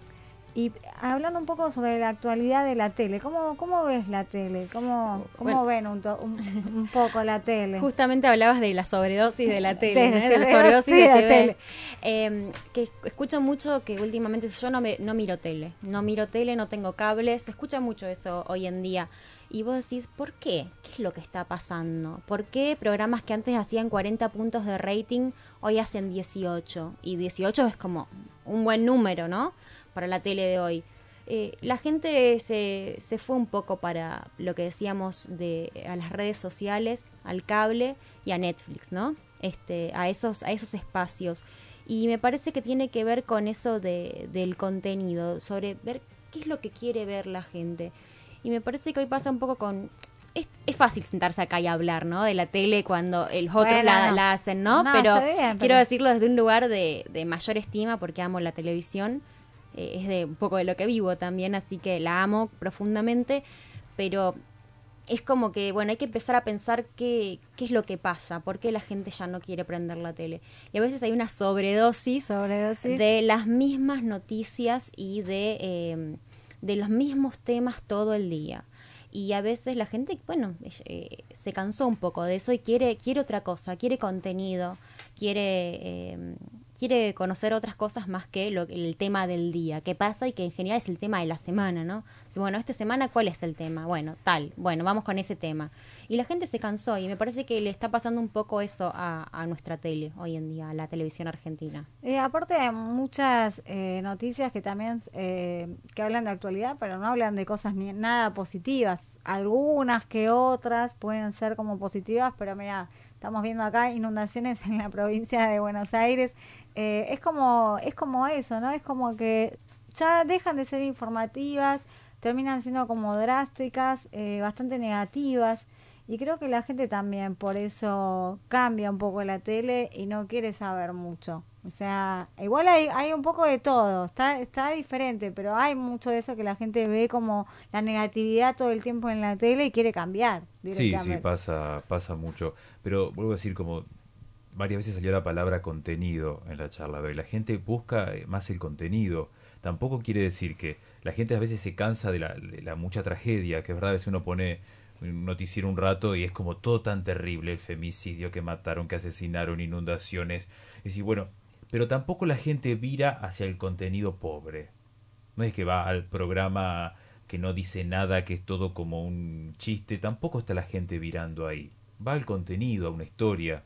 y hablando un poco sobre la actualidad de la tele. ¿Cómo, cómo ves la tele? ¿Cómo, cómo Bueno. ven un, to- un, un poco la tele? Justamente hablabas de la sobredosis de la tele, ¿no? de la sobredosis de de la TV. tele. Eh, que es- escucho mucho que últimamente yo no, me, no miro tele, no miro tele, no tengo cables, se escucha mucho eso hoy en día. Y vos decís, ¿por qué? ¿Qué es lo que está pasando? ¿Por qué programas que antes hacían 40 puntos de rating hoy hacen 18? Y 18 es como un buen número, ¿no? Para la tele de hoy. Eh, la gente se, se fue un poco para lo que decíamos de a las redes sociales, al cable y a Netflix, ¿no? Este, a esos, a esos espacios. Y me parece que tiene que ver con eso de, del contenido, sobre ver qué es lo que quiere ver la gente. Y me parece que hoy pasa un poco con... Es, es fácil sentarse acá y hablar, ¿no? De la tele cuando el otros Bueno, la, no. la hacen, ¿no? No, pero bien, quiero pero- decirlo desde un lugar de, de mayor estima porque amo la televisión. Eh, es de un poco de lo que vivo también, así que la amo profundamente. Pero es como que, bueno, hay que empezar a pensar qué, qué es lo que pasa, por qué la gente ya no quiere prender la tele. Y a veces hay una sobredosis Sobredosis. de las mismas noticias y de, eh, de los mismos temas todo el día. Y a veces la gente, bueno, eh, se cansó un poco de eso y quiere, quiere otra cosa, quiere contenido, quiere, eh, quiere conocer otras cosas más que lo, el tema del día, que pasa y que en general es el tema de la semana, ¿no? Bueno, esta semana, ¿cuál es el tema? Bueno, tal, bueno, vamos con ese tema. Y la gente se cansó y me parece que le está pasando un poco eso a, nuestra tele hoy en día, a la televisión argentina. Eh, aparte hay muchas eh, noticias que también eh, que hablan de actualidad, pero no hablan de cosas ni nada positivas. Algunas que otras pueden ser como positivas, pero mira, estamos viendo acá inundaciones en la provincia de Buenos Aires. Eh, es como es como eso, ¿no? Es como que ya dejan de ser informativas, terminan siendo como drásticas, eh, bastante negativas. Y creo que la gente también por eso cambia un poco la tele y no quiere saber mucho. O sea, igual hay, hay un poco de todo, está, está diferente, pero hay mucho de eso que la gente ve como la negatividad todo el tiempo en la tele y quiere cambiar. Sí, sí, pasa, pasa mucho. Pero vuelvo a decir, como varias veces salió la palabra contenido en la charla de hoy. La gente busca eh, más el contenido. Tampoco quiere decir que la gente a veces se cansa de la, de la mucha tragedia, que es verdad, a veces uno pone noticiero un rato y es como todo tan terrible, el femicidio, que mataron, que asesinaron, inundaciones. Es decir, bueno, pero tampoco la gente vira hacia el contenido pobre. No es que va al programa que no dice nada, que es todo como un chiste, tampoco está la gente virando ahí. Va al contenido, a una historia,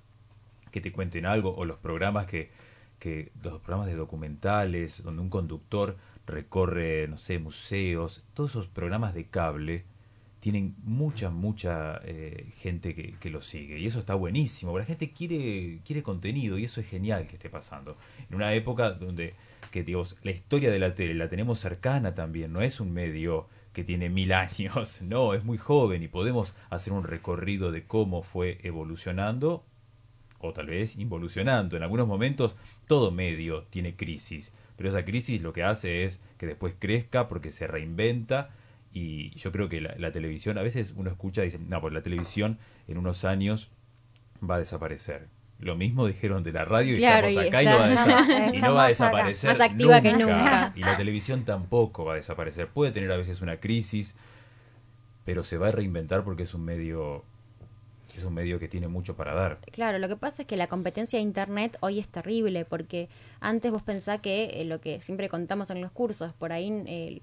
que te cuenten algo, o los programas que, que los programas de documentales, donde un conductor recorre, no sé, museos, todos esos programas de cable tienen mucha, mucha eh, gente que, que lo sigue. Y eso está buenísimo. La gente quiere, quiere contenido y eso es genial que esté pasando. En una época donde, que digamos, la historia de la tele la tenemos cercana también. No es un medio que tiene mil años. No, es muy joven y podemos hacer un recorrido de cómo fue evolucionando o tal vez involucionando. En algunos momentos todo medio tiene crisis, pero esa crisis lo que hace es que después crezca porque se reinventa y yo creo que la, la televisión, a veces uno escucha y dice, no, pues la televisión en unos años va a desaparecer. Lo mismo dijeron de la radio y Claro, estamos y acá y no, va a y no va desaparecer. Más activa que nunca. Y la televisión tampoco va a desaparecer. Puede tener a veces una crisis, pero se va a reinventar porque es un medio es un medio que tiene mucho para dar. Claro, lo que pasa es que la competencia de Internet hoy es terrible, porque antes vos pensás que eh, lo que siempre contamos en los cursos, por ahí eh,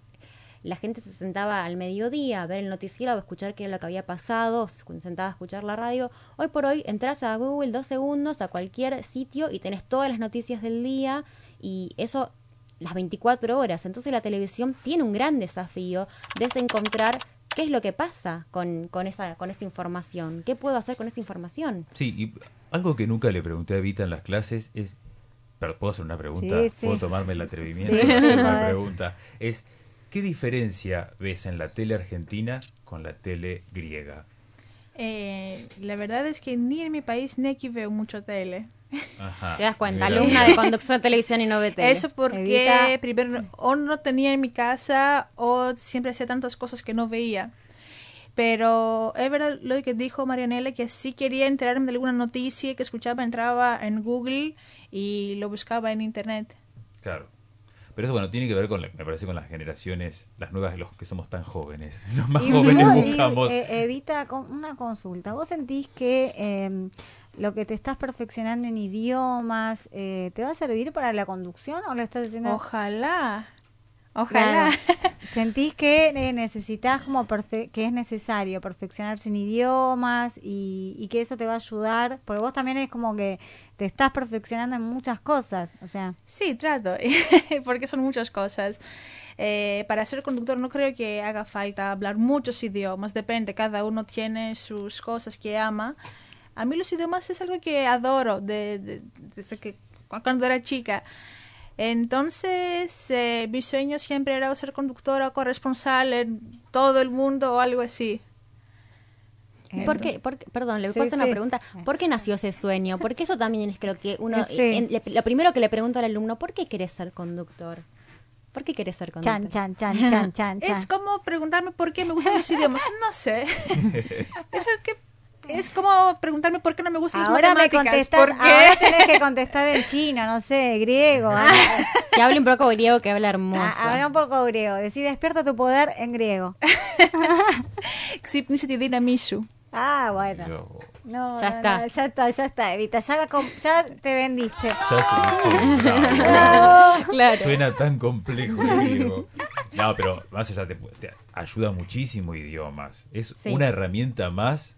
la gente se sentaba al mediodía a ver el noticiero, a escuchar qué era lo que había pasado, se sentaba a escuchar la radio. Hoy por hoy entras a Google dos segundos, a cualquier sitio y tenés todas las noticias del día y eso las 24 horas. Entonces la televisión tiene un gran desafío de encontrar qué es lo que pasa con, con, esa, con esta información, qué puedo hacer con esta información. Sí, y algo que nunca le pregunté a Evita en las clases es, pero puedo hacer una pregunta, Sí, sí. puedo tomarme el atrevimiento Sí, de hacer a una pregunta, es ¿qué diferencia ves en la tele argentina con la tele griega? Eh, la verdad es que ni en mi país ni aquí veo mucho tele. Ajá. Te das cuenta, Mira, alumna mira. de conducción de televisión y no ve tele. Eso porque Evita- primero o no tenía en mi casa o siempre hacía tantas cosas que no veía. Pero es verdad lo que dijo Marianela, que sí quería enterarme de alguna noticia que escuchaba, entraba en Google y lo buscaba en Internet. Claro. Pero eso, bueno, tiene que ver con, la- me parece, con las generaciones, las nuevas, los que somos tan jóvenes. Los más Y jóvenes vos, y, buscamos. eh, Evita, con- una consulta. ¿Vos sentís que eh, lo que te estás perfeccionando en idiomas eh, te va a servir para la conducción o lo estás haciendo? Ojalá. Ojalá. Claro. ¿Sentís que eh, necesitas como que es necesario perfeccionarse en idiomas y, y que eso te va a ayudar? Porque vos también es como que te estás perfeccionando en muchas cosas, o sea, Sí, trato, porque son muchas cosas. Eh, para ser conductor no creo que haga falta hablar muchos idiomas, depende, cada uno tiene sus cosas que ama. A mí los idiomas es algo que adoro de- de- desde que cu- cuando era chica. Entonces, eh, mi sueño siempre era ser conductora o corresponsal en todo el mundo o algo así. ¿Por qué? por qué- perdón, le Sí, puedo hacer una sí. pregunta. ¿Por qué nació ese sueño? Porque eso también es lo que uno... Sí. en- le- lo primero que le pregunto al alumno, ¿por qué querés ser conductor? ¿Por qué querés ser conductor? chan, chan, chan, chan, chan, chan. Es como preguntarme por qué me gustan los idiomas. No sé. Es, lo que- es como preguntarme por qué no me gustan Ahora las me matemáticas. contestás, ¿Por qué? ahora tenés que contestar en chino, no sé, griego. ah, Que hable un poco griego, que habla hermoso. Habla un poco griego. Decí, despierta tu poder en griego. Ah, bueno. Yo- No, Ya no, está. no, ya está, ya está, Evita. Ya, la com- ya te vendiste. Ya se dice, bravo. Claro. Suena tan complejo el griego. No, pero más allá te, te ayuda muchísimo idiomas. Es Sí. una herramienta más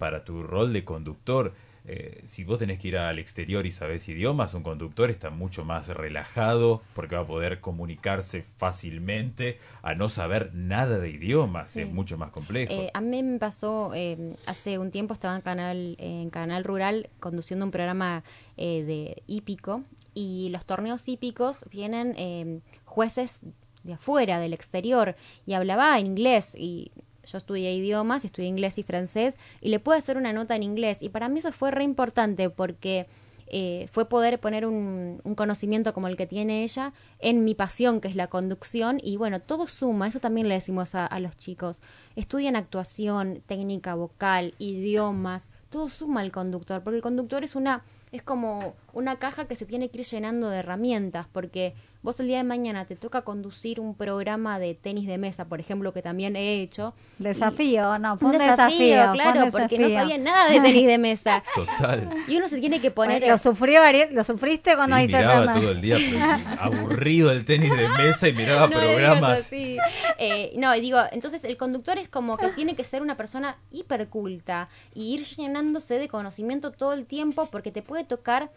para tu rol de conductor. Eh, si vos tenés que ir al exterior y sabés idiomas, un conductor está mucho más relajado porque va a poder comunicarse fácilmente a no saber nada de idiomas. Sí. Es mucho más complejo. Eh, a mí me pasó, eh, hace un tiempo estaba en Canal, en Canal Rural conduciendo un programa eh, de hípico y los torneos hípicos vienen jueces de afuera, del exterior, y hablaba en inglés y yo estudié idiomas, estudié inglés y francés y le pude hacer una nota en inglés y para mí eso fue re importante porque eh, fue poder poner un, un conocimiento como el que tiene ella en mi pasión, que es la conducción, y bueno, todo suma, eso también le decimos a, a los chicos. Estudian actuación, técnica vocal, idiomas, todo suma al conductor, porque el conductor es una, es como una caja que se tiene que ir llenando de herramientas, porque vos el día de mañana te toca conducir un programa de tenis de mesa, por ejemplo, que también he hecho. y- Desafío, no, fue un desafío, desafío. fue claro, un porque no sabía nada de tenis de mesa. Total. Y uno se tiene que poner... Lo sufrió Ariel, lo sufriste cuando Sí, hice el miraba programa. todo el día aburrido el tenis de mesa y miraba No programas. Eh, no, y digo, entonces el conductor es como que tiene que ser una persona hiperculta y ir llenándose de conocimiento todo el tiempo porque te puede tocar,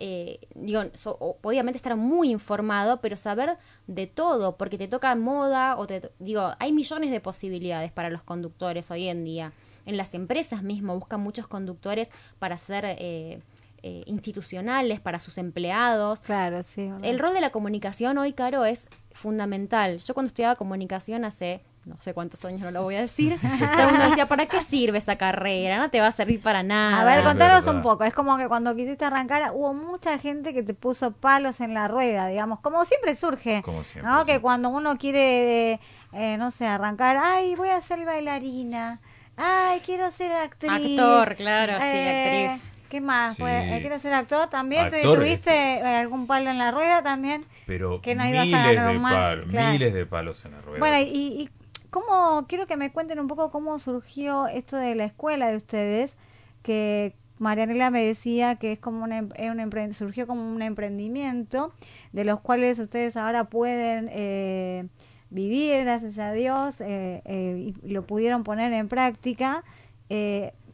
eh, digo, so- obviamente estar muy informado, pero saber de todo, porque te toca moda o te, digo, hay millones de posibilidades para los conductores hoy en día. En las empresas mismo buscan muchos conductores para ser eh, eh, institucionales, para sus empleados. Claro, sí. verdad. El rol de la comunicación hoy, Caro, es fundamental. Yo cuando estudiaba comunicación hace no sé cuántos años, no lo voy a decir, todo el mundo decía, ¿para qué sirve esa carrera? No te va a servir para nada. A ver, contanos un poco. Es como que cuando quisiste arrancar hubo mucha gente que te puso palos en la rueda, digamos, como siempre surge. Como siempre, ¿no? sí. Que cuando uno quiere, eh, no sé, arrancar, ay, voy a ser bailarina, ay, quiero ser actriz. Actor, claro, sí, Eh, actriz. ¿Qué más? Sí. Pues, eh, quiero ser actor también. ¿Tu- Actor, ¿Tuviste eh, algún palo en la rueda también? Pero Que no ibas a miles ganar de más, palos, claro. miles de palos en la rueda. Bueno, y, y cómo, quiero que me cuenten un poco cómo surgió esto de la escuela de ustedes, que Marianela me decía que es como un, em- es un empre- surgió como un emprendimiento, de los cuales ustedes ahora pueden eh, vivir, gracias a Dios, eh, eh, y lo pudieron poner en práctica.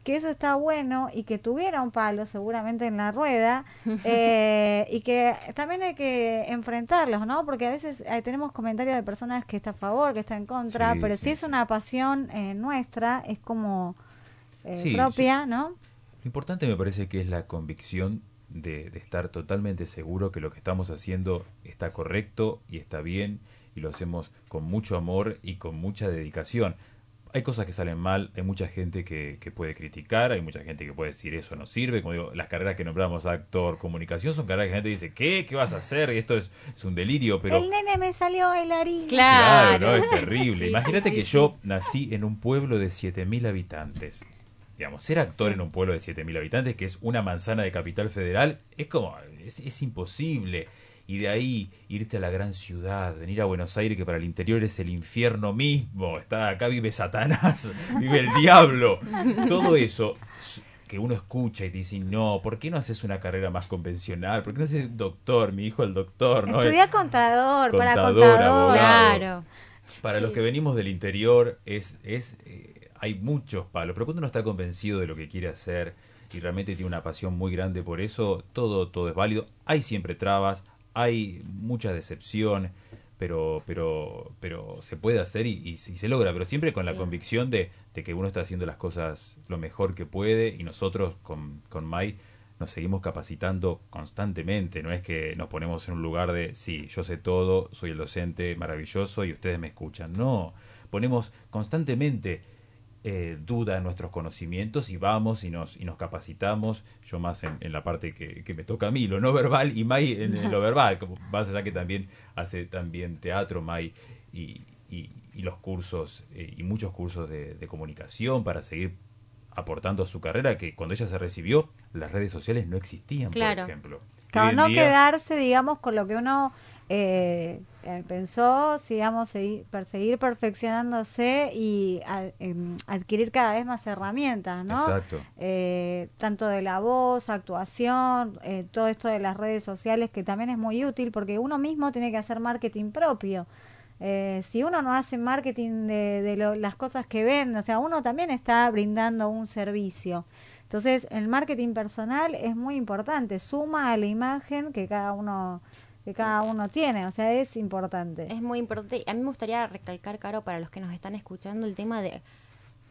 Que eso está bueno y que tuvieron palo seguramente en la rueda eh, y que también hay que enfrentarlos, ¿no? Porque a veces eh, tenemos comentarios de personas que está a favor, que está en contra, Sí, pero sí, si es una pasión eh, nuestra, es como eh, Sí, propia, ¿no? Lo importante me parece que es la convicción de, de estar totalmente seguro que lo que estamos haciendo está correcto y está bien y lo hacemos con mucho amor y con mucha dedicación. Hay cosas que salen mal, hay mucha gente que, que puede criticar, hay mucha gente que puede decir eso no sirve. Como digo, las carreras que nombramos actor, comunicación, son carreras que la gente dice, ¿qué? ¿Qué vas a hacer? Y esto es, es un delirio, pero... El nene me salió bailarín. Claro. Claro, no, es terrible. Sí, Imagínate sí, que sí, yo nací en un pueblo de 7.000 habitantes. Digamos, ser actor en un pueblo de 7.000 habitantes, que es una manzana de capital federal, es como, es, es imposible. Y de ahí irte a la gran ciudad, venir a Buenos Aires, que para el interior es el infierno mismo. Está acá vive Satanás, vive el diablo. Todo eso que uno escucha y te dice, no, ¿por qué no haces una carrera más convencional? ¿Por qué no haces doctor? Mi hijo el doctor, ¿no? Estudia contador, para Contador, abogado. Claro. Para los que venimos del interior, es, es eh, hay muchos palos, pero cuando uno está convencido de lo que quiere hacer y realmente tiene una pasión muy grande por eso, todo, todo es válido. Hay siempre trabas, hay mucha decepción, pero, pero, pero se puede hacer y, y- y se logra, pero siempre con la convicción de, de que uno está haciendo las cosas lo mejor que puede y nosotros con, con Mai nos seguimos capacitando constantemente, no es que nos ponemos en un lugar de, sí, yo sé todo, soy el docente maravilloso y ustedes me escuchan, no, ponemos constantemente eh, duda en nuestros conocimientos y vamos y nos, y nos capacitamos, yo más en, en la parte que, que me toca a mí, lo no verbal y Mai en, en lo verbal, como más allá que también hace también teatro Mai y, y- y los cursos eh, y muchos cursos de, de comunicación para seguir aportando a su carrera que cuando ella se recibió las redes sociales no existían Claro. por ejemplo Claro, no día- quedarse, digamos, con lo que uno eh, eh, pensó, digamos, seguir, perseguir perfeccionándose y em, adquirir cada vez más herramientas, ¿no? Exacto. Eh, tanto de la voz, actuación, eh, todo esto de las redes sociales, que también es muy útil porque uno mismo tiene que hacer marketing propio. Eh, si uno no hace marketing de, de lo- las cosas que vende, o sea, uno también está brindando un servicio. Entonces, el marketing personal es muy importante, suma a la imagen que cada uno que cada uno tiene, o sea, es importante. Es muy importante. A mí me gustaría recalcar, Caro, para los que nos están escuchando, el tema de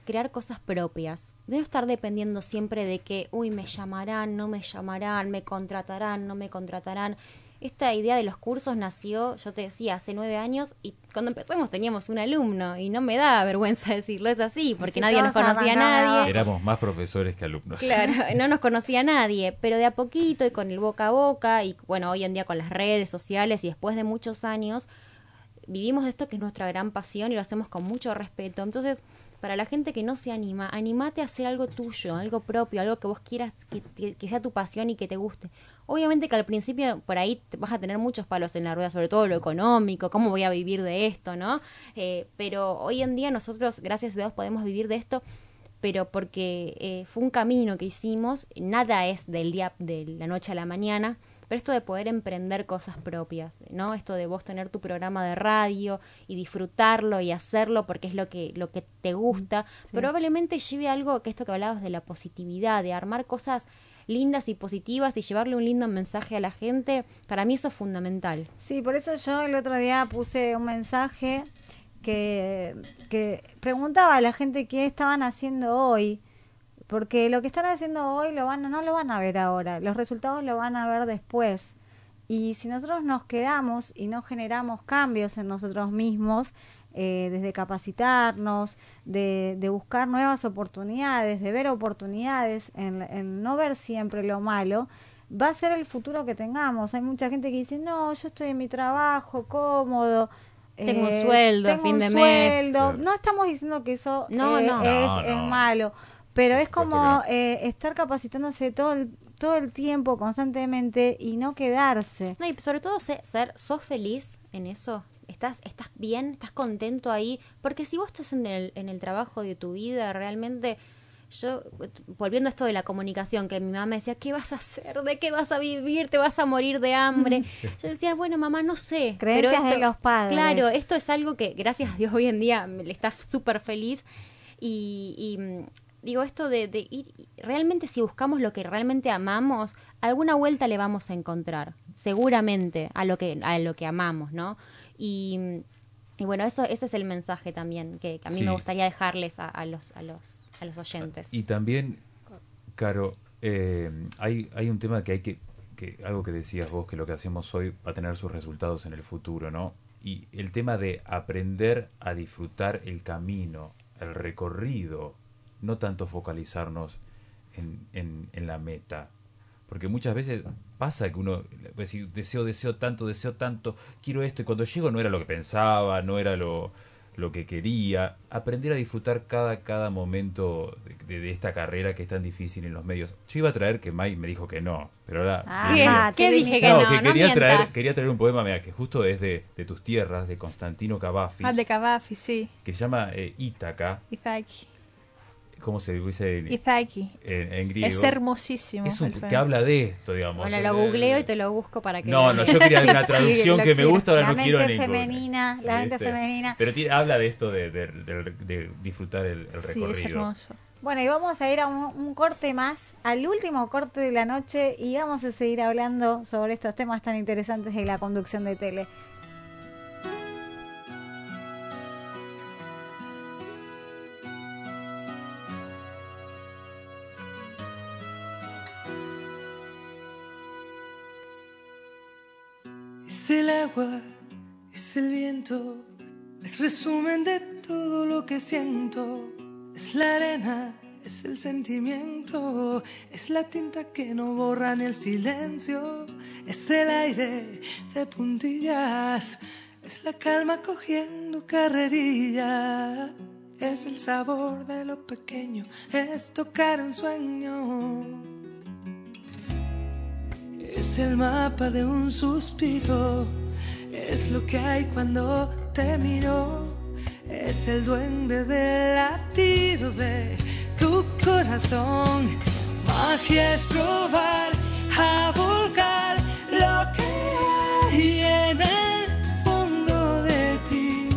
crear cosas propias. De no estar dependiendo siempre de que, uy, me llamarán, no me llamarán, me contratarán, no me contratarán. Esta idea de los cursos nació, yo te decía, hace nueve años y cuando empezamos teníamos un alumno y no me da vergüenza decirlo, es así, porque Sí, nadie nos conocía a nadie. éramos más profesores que alumnos Claro, no nos conocía nadie, pero de a poquito y con el boca a boca y bueno, hoy en día con las redes sociales y después de muchos años, vivimos de esto que es nuestra gran pasión y lo hacemos con mucho respeto. Entonces, para la gente que no se anima, animate a hacer algo tuyo, algo propio, algo que vos quieras que, sea tu pasión y que te guste. Obviamente que al principio por ahí vas a tener muchos palos en la rueda, sobre todo lo económico, cómo voy a vivir de esto, ¿no? Eh, pero hoy en día nosotros, gracias a Dios, podemos vivir de esto pero porque eh, fue un camino que hicimos, nada es del día, de la noche a la mañana, pero esto de poder emprender cosas propias, ¿no? Esto de vos tener tu programa de radio y disfrutarlo y hacerlo porque es lo que, lo que te gusta, probablemente lleve algo que esto que hablabas de la positividad, de armar cosas lindas y positivas y llevarle un lindo mensaje a la gente, para mí eso es fundamental. Sí, por eso yo el otro día puse un mensaje que, que preguntaba a la gente qué estaban haciendo hoy, porque lo que están haciendo hoy lo van, no lo van a ver ahora, los resultados lo van a ver después. Y si nosotros nos quedamos y no generamos cambios en nosotros mismos, eh, desde capacitarnos, de, de buscar nuevas oportunidades, de ver oportunidades, en, en no ver siempre lo malo, va a ser el futuro que tengamos. Hay mucha gente que dice, no, yo estoy en mi trabajo, cómodo. eh, Tengo un sueldo a tengo fin un de mes". sueldo". Claro. No estamos diciendo que eso No, eh, no. Es, No, es no. malo, pero es como eh, estar capacitándose todo el, todo el tiempo, constantemente, y no quedarse. No, y sobre todo se- ser, sos feliz en eso. Estás, estás bien, estás contento ahí. Porque si vos estás en el, en el trabajo de tu vida, realmente. Yo, volviendo a esto de la comunicación, que mi mamá me decía, ¿qué vas a hacer? ¿De qué vas a vivir? ¿Te vas a morir de hambre? Yo decía, bueno, mamá, no sé. Creencias pero de los padres. Claro, esto es algo que, gracias a Dios, hoy en día me le está súper feliz. Y, y, digo, esto de, de ir, realmente si buscamos lo que realmente amamos, alguna vuelta le vamos a encontrar, seguramente, a lo que, a lo que amamos, ¿no? Y, y bueno, eso, ese es el mensaje también que, que a mí Sí. me gustaría dejarles a, a los, a, los, a los oyentes. Y también, Caro, eh, hay, hay un tema que hay que, que, algo que decías vos, que lo que hacemos hoy va a tener sus resultados en el futuro, ¿no? Y el tema de aprender a disfrutar el camino, el recorrido, no tanto focalizarnos en, en, en la meta. Porque muchas veces pasa que uno decir, deseo, deseo tanto, deseo tanto, quiero esto, y cuando llego no era lo que pensaba, no era lo, lo que quería. Aprender a disfrutar cada, cada momento de, de esta carrera que es tan difícil en los medios. Yo iba a traer que Mai me dijo que no, pero ahora... Ah, quería- ¿Qué? ¿Qué dije que no, no? que no quería, traer, quería traer un poema mira, que justo es de, de tus tierras, de Constantino Cavafis, Ah, de Cavafi, sí. que se llama eh, Ítaca. ¿Cómo se dice? en- Izaki. en, en griego. Es hermosísimo. Es un- que habla de esto, digamos. Bueno, lo googleo y te lo busco para que No, no, yo quería una traducción que me quiero. gusta, ahora La no quiero mente femenina, la mente ¿Viste? femenina. Pero habla de esto de, de- de- de disfrutar el, el Sí, recorrido. es hermoso. Bueno, y vamos a ir a un, un corte más, al último corte de la noche, y vamos a seguir hablando sobre estos temas tan interesantes de la conducción de tele. El agua, es el viento, es resumen de todo lo que siento. Es la arena, es el sentimiento, es la tinta que no borra ni el silencio. Es el aire de puntillas, es la calma cogiendo carrerilla. Es el sabor de lo pequeño, es tocar un sueño. El mapa de un suspiro, es lo que hay cuando te miro, es el duende del latido de tu corazón. Magia es probar a volcar lo que hay en el fondo de ti.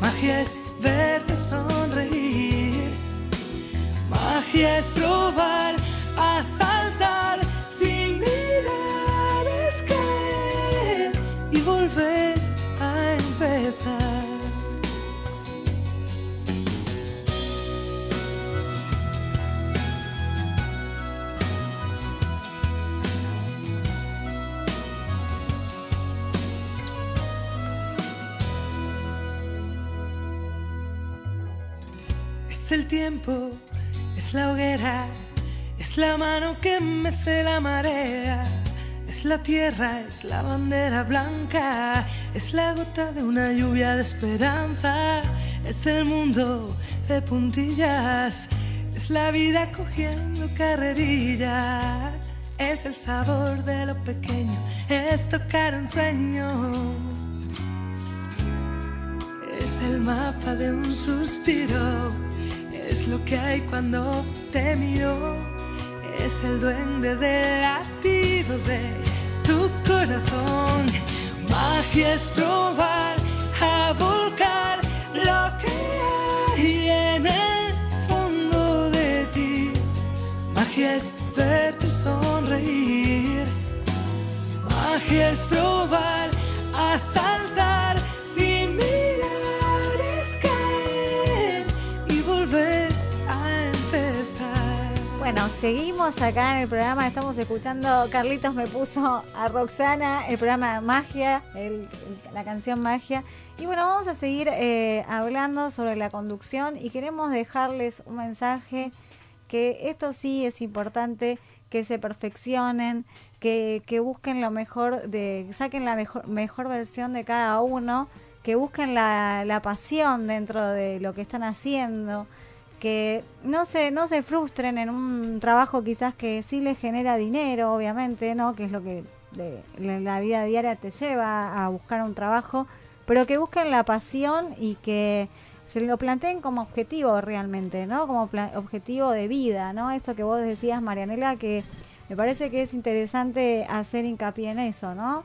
Magia es verte sonreír. Magia es probar a el tiempo, es la hoguera, es la mano que mece la marea, es la tierra, es la bandera blanca, es la gota de una lluvia de esperanza, es el mundo de puntillas, es la vida cogiendo carrerilla, es el sabor de lo pequeño, es tocar un sueño. Es el mapa de un suspiro, es lo que hay cuando te miro, es el duende del latido de tu corazón. Magia es probar a volcar lo que hay en el fondo de ti. Magia es verte sonreír. Magia es probar a saltar seguimos acá en el programa, estamos escuchando, Carlitos me puso a Roxana, el programa Magia, el- la canción Magia. Y bueno, vamos a seguir eh, hablando sobre la conducción y queremos dejarles un mensaje que esto sí es importante, que se perfeccionen, que, que busquen lo mejor, de saquen la mejor, mejor versión de cada uno, que busquen la pasión dentro de lo que están haciendo, que no se, no se frustren en un trabajo quizás que sí les genera dinero, obviamente, ¿no? Que es lo que de, la, vida diaria te lleva a buscar un trabajo, pero que busquen la pasión y que se lo planteen como objetivo realmente, ¿no? Como objetivo de vida, ¿no? Eso que vos decías, Marianela, que me parece que es interesante hacer hincapié en eso, ¿no?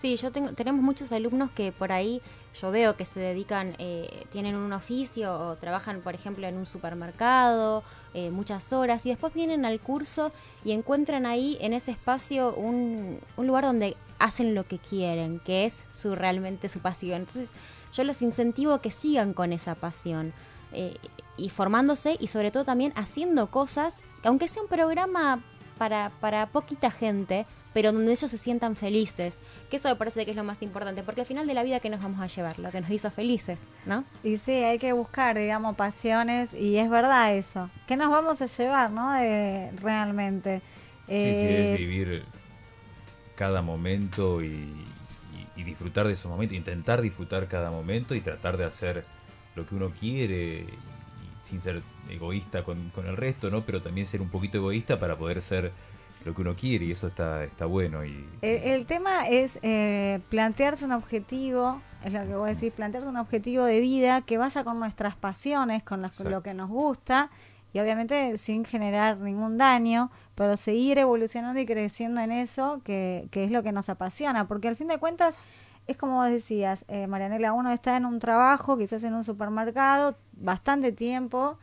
Sí, yo tengo, tenemos muchos alumnos que por ahí yo veo que se dedican, eh, tienen un oficio o trabajan, por ejemplo, en un supermercado eh, muchas horas y después vienen al curso y encuentran ahí en ese espacio un, un lugar donde hacen lo que quieren, que es su realmente su pasión. Entonces yo los incentivo a que sigan con esa pasión eh, y formándose y sobre todo también haciendo cosas, que aunque sea un programa para, para poquita gente, pero donde ellos se sientan felices. Que eso me parece que es lo más importante, porque al final de la vida que nos vamos a llevar, lo que nos hizo felices, ¿no? Y sí, hay que buscar, digamos, pasiones y es verdad eso. ¿Qué nos vamos a llevar, no? De, realmente. Sí, sí, Eh, es vivir cada momento y, y- y disfrutar de esos momentos, intentar disfrutar cada momento y tratar de hacer lo que uno quiere y, sin ser egoísta con, con el resto, ¿no? Pero también ser un poquito egoísta para poder ser lo que uno quiere y eso está, está bueno y El, el tema es eh, plantearse un objetivo, es lo que voy a decir, plantearse un objetivo de vida que vaya con nuestras pasiones, con Exacto. lo que nos gusta y obviamente sin generar ningún daño, pero seguir evolucionando y creciendo en eso, que, que es lo que nos apasiona, porque al fin de cuentas es como vos decías, eh, Marianela, uno está en un trabajo, quizás en un supermercado, bastante tiempo,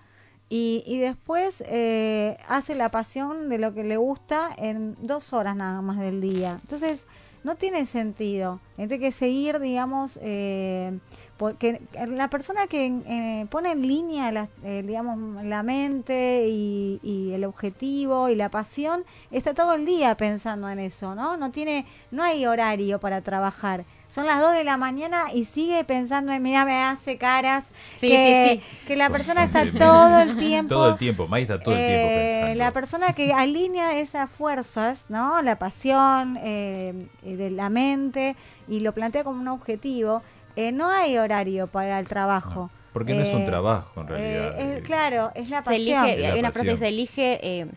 y, y después eh, hace la pasión de lo que le gusta en dos horas nada más del día. Entonces, no tiene sentido. Tiene que seguir, digamos, eh, porque la persona que eh, pone en línea, la, eh, digamos, la mente y, y el objetivo y la pasión, está todo el día pensando en eso, ¿no? No tiene, no hay horario para trabajar. Son las 2 de la mañana y sigue pensando en, mira, me hace caras. Sí, que, sí, que la persona está todo el tiempo. Todo el tiempo, May está todo el tiempo Eh, pensando. La persona que alinea esas fuerzas, ¿no? La pasión eh, eh, de la mente y lo plantea como un objetivo, eh, no hay horario para el trabajo. Porque no es un Eh, trabajo, en eh, realidad. es- claro, es la Se pasión. elige, Es la hay una frase que pasión. se elige eh,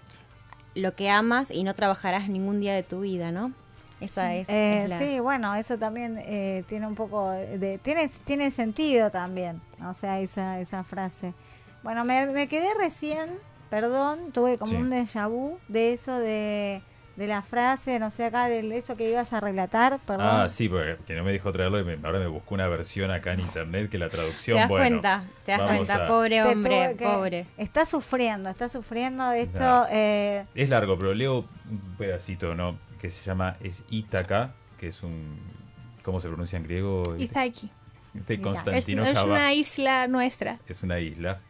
lo que amas y no trabajarás ningún día de tu vida, ¿no? Esa es, Eh, es la- Sí, bueno, eso también eh, tiene un poco de... Tiene, tiene sentido también, o sea, esa, esa frase. Bueno, me, me quedé recién, perdón, tuve como Sí. un déjà vu de eso de, de la frase, no sé, acá, de eso que ibas a relatar, perdón. Ah, sí, porque que no me dijo traerlo y me- ahora me buscó una versión acá en internet que la traducción. Te das bueno, cuenta, te das cuenta, a- pobre hombre, pobre. Está sufriendo, está sufriendo de esto. Nah. eh, Es largo, pero leo un pedacito, ¿no? Que se llama, es Ítaca, que es un... ¿Cómo se pronuncia en griego? Izaki. De Es, Constantino es Cava. una isla nuestra, Es una isla.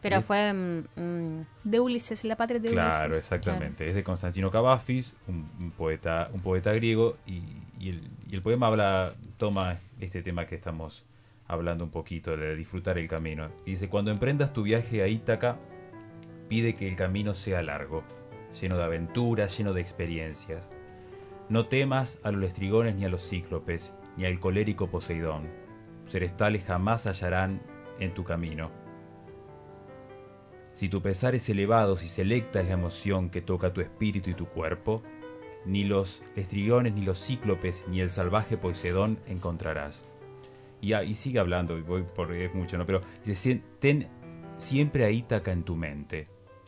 Pero Es- fue... mm, mm, de Ulises, la patria de Claro, Ulises. exactamente. Es de Constantino Cavafis, un, un poeta, un poeta griego, y, y el, y el poema habla, toma este tema que estamos hablando un poquito, de disfrutar el camino. Y dice, cuando emprendas tu viaje a Ítaca, pide que el camino sea largo, lleno de aventuras, lleno de experiencias. No temas a los estrigones ni a los cíclopes, ni al colérico Poseidón. Seres tales jamás hallarán en tu camino. Si tu pesar es elevado, si selecta es la emoción que toca tu espíritu y tu cuerpo, ni los estrigones, ni los cíclopes, ni el salvaje Poseidón encontrarás. Y, ah, sigue hablando, voy por es mucho, ¿no? Pero dice, "Sien- ten siempre a Ítaca en tu mente.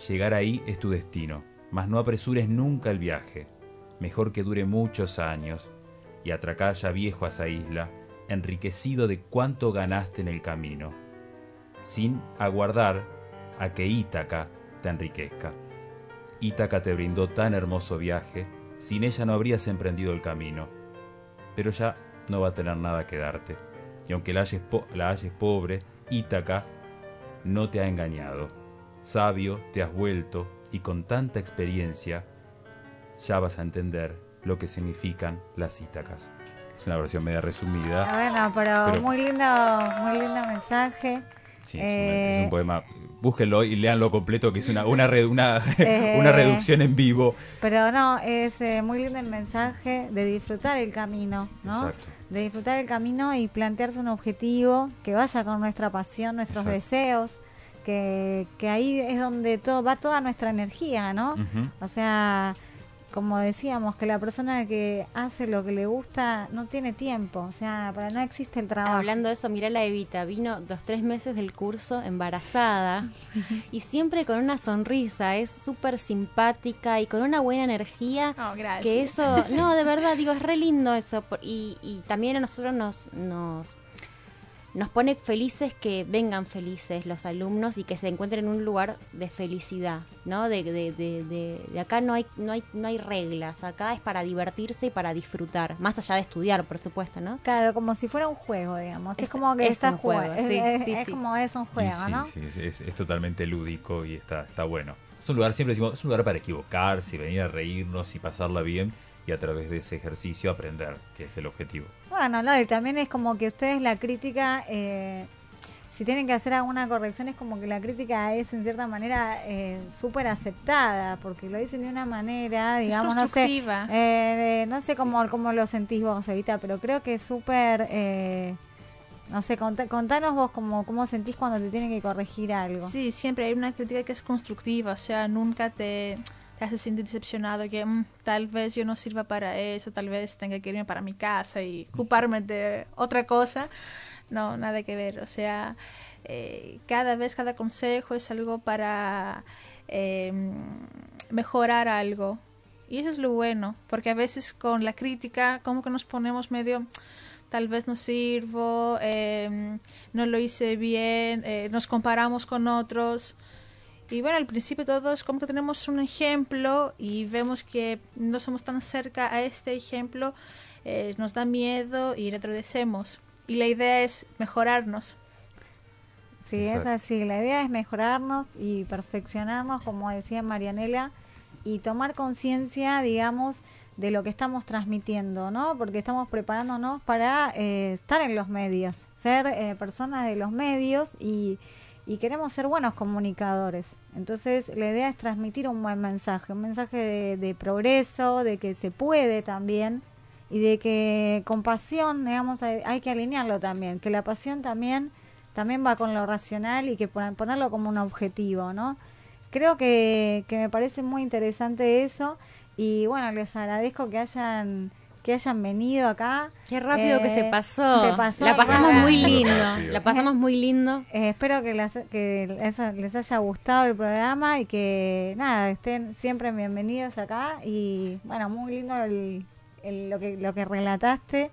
Llegar ahí es tu destino, mas no apresures nunca el viaje. Mejor que dure muchos años y atracar ya viejo a esa isla, enriquecido de cuánto ganaste en el camino, sin aguardar a que Ítaca te enriquezca. Ítaca te brindó tan hermoso viaje, sin ella no habrías emprendido el camino. Pero ya no va a tener nada que darte. Y aunque la halles, la pobre, Ítaca no te ha engañado. Sabio te has vuelto y con tanta experiencia ya vas a entender lo que significan las Ítacas. Es una versión media resumida. bueno, pero, Pero- muy lindo, muy lindo mensaje. Sí, es, una- Eh, es un poema. Búsquenlo y leanlo completo, que es una, una, re- una, Eh. una reducción en vivo. Pero no, es eh, muy lindo el mensaje de disfrutar el camino, ¿no? Exacto. De disfrutar el camino y plantearse un objetivo que vaya con nuestra pasión, nuestros Exacto. deseos, que, que ahí es donde todo va toda nuestra energía, ¿no? Ujú. O sea, como decíamos, que la persona que hace lo que le gusta no tiene tiempo, o sea, para no existe el trabajo. Hablando de eso, mirá la Evita, vino dos, tres meses del curso embarazada y siempre con una sonrisa, es súper simpática y con una buena energía. Oh, gracias. Que eso, no, de verdad, digo, es re lindo eso. por- Y, y también a nosotros nos, nos, nos pone felices que vengan felices los alumnos y que se encuentren en un lugar de felicidad, ¿no? De, de, de, de- de acá no hay, no, hay, no hay reglas, acá es para divertirse y para disfrutar, más allá de estudiar, por supuesto, ¿no? Claro, como si fuera un juego, digamos. Es, Es- como que es está un juego, jugando. sí, es, sí, es sí. como es un juego, sí, ¿no? sí, es, es- es totalmente lúdico y está, está bueno. Es un lugar, siempre decimos, es un lugar para equivocarse, venir a reírnos y pasarla bien y a través de ese ejercicio aprender, que es el objetivo. Bueno, no, y también es como que ustedes la crítica, eh, si tienen que hacer alguna corrección, es como que la crítica es en cierta manera eh, súper aceptada, porque lo dicen de una manera, digamos, no sé, constructiva. eh, eh, no sé cómo, cómo lo sentís vos, Evita, pero creo que es súper, eh, no sé, contanos vos cómo, cómo sentís cuando te tienen que corregir algo. Sí, siempre hay una crítica que es constructiva, o sea, nunca te, te hace sentir decepcionado que "Mm, tal vez yo no sirva para eso, tal vez tenga que irme para mi casa y ocuparme de otra cosa. No, nada que ver. O sea, eh, cada vez, cada consejo es algo para eh, mejorar algo. Y eso es lo bueno, porque a veces con la crítica como que nos ponemos medio, tal vez no sirvo, eh, no lo hice bien, eh, nos comparamos con otros. Y bueno, al principio todos como que tenemos un ejemplo y vemos que no somos tan cerca a este ejemplo, eh, nos da miedo y retrocedemos. Y la idea es mejorarnos. Sí, es así. La idea es mejorarnos y perfeccionarnos, como decía Marianela, y tomar conciencia, digamos, de lo que estamos transmitiendo, ¿no? Porque estamos preparándonos para eh, estar en los medios, ser eh, personas de los medios y, y queremos ser buenos comunicadores. Entonces, la idea es transmitir un buen mensaje, un mensaje de, de progreso, de que se puede también y de que con pasión, digamos, hay, que alinearlo también, que la pasión también también va con lo racional y que pon- ponerlo como un objetivo, ¿no? Creo que, que me parece muy interesante eso y bueno, les agradezco que hayan que hayan venido acá. Qué rápido que Eh, se pasó. se pasó La pasamos muy lindo. La pasamos muy lindo. Eh, espero que, las- que eso les haya gustado el programa y que nada, estén siempre bienvenidos acá y bueno, muy lindo el, el- lo que lo que relataste.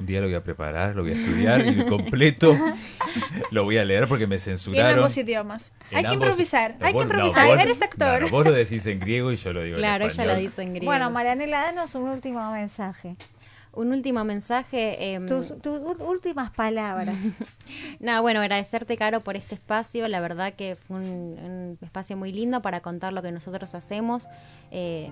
Un día lo voy a preparar, lo voy a estudiar y completo lo voy a leer porque me Y en censuraron. ambos idiomas. En hay que improvisar, hay que no, improvisar. vos- Eres actor. no, no, vos lo decís en griego y yo lo digo Claro, en ella español. lo dice en griego. Bueno, Marianela, danos un último mensaje. Un último mensaje. em, Tus, últimas palabras. Nada, bueno, agradecerte, Caro, por este espacio. La verdad que fue un, un espacio muy lindo para contar lo que nosotros hacemos. Eh,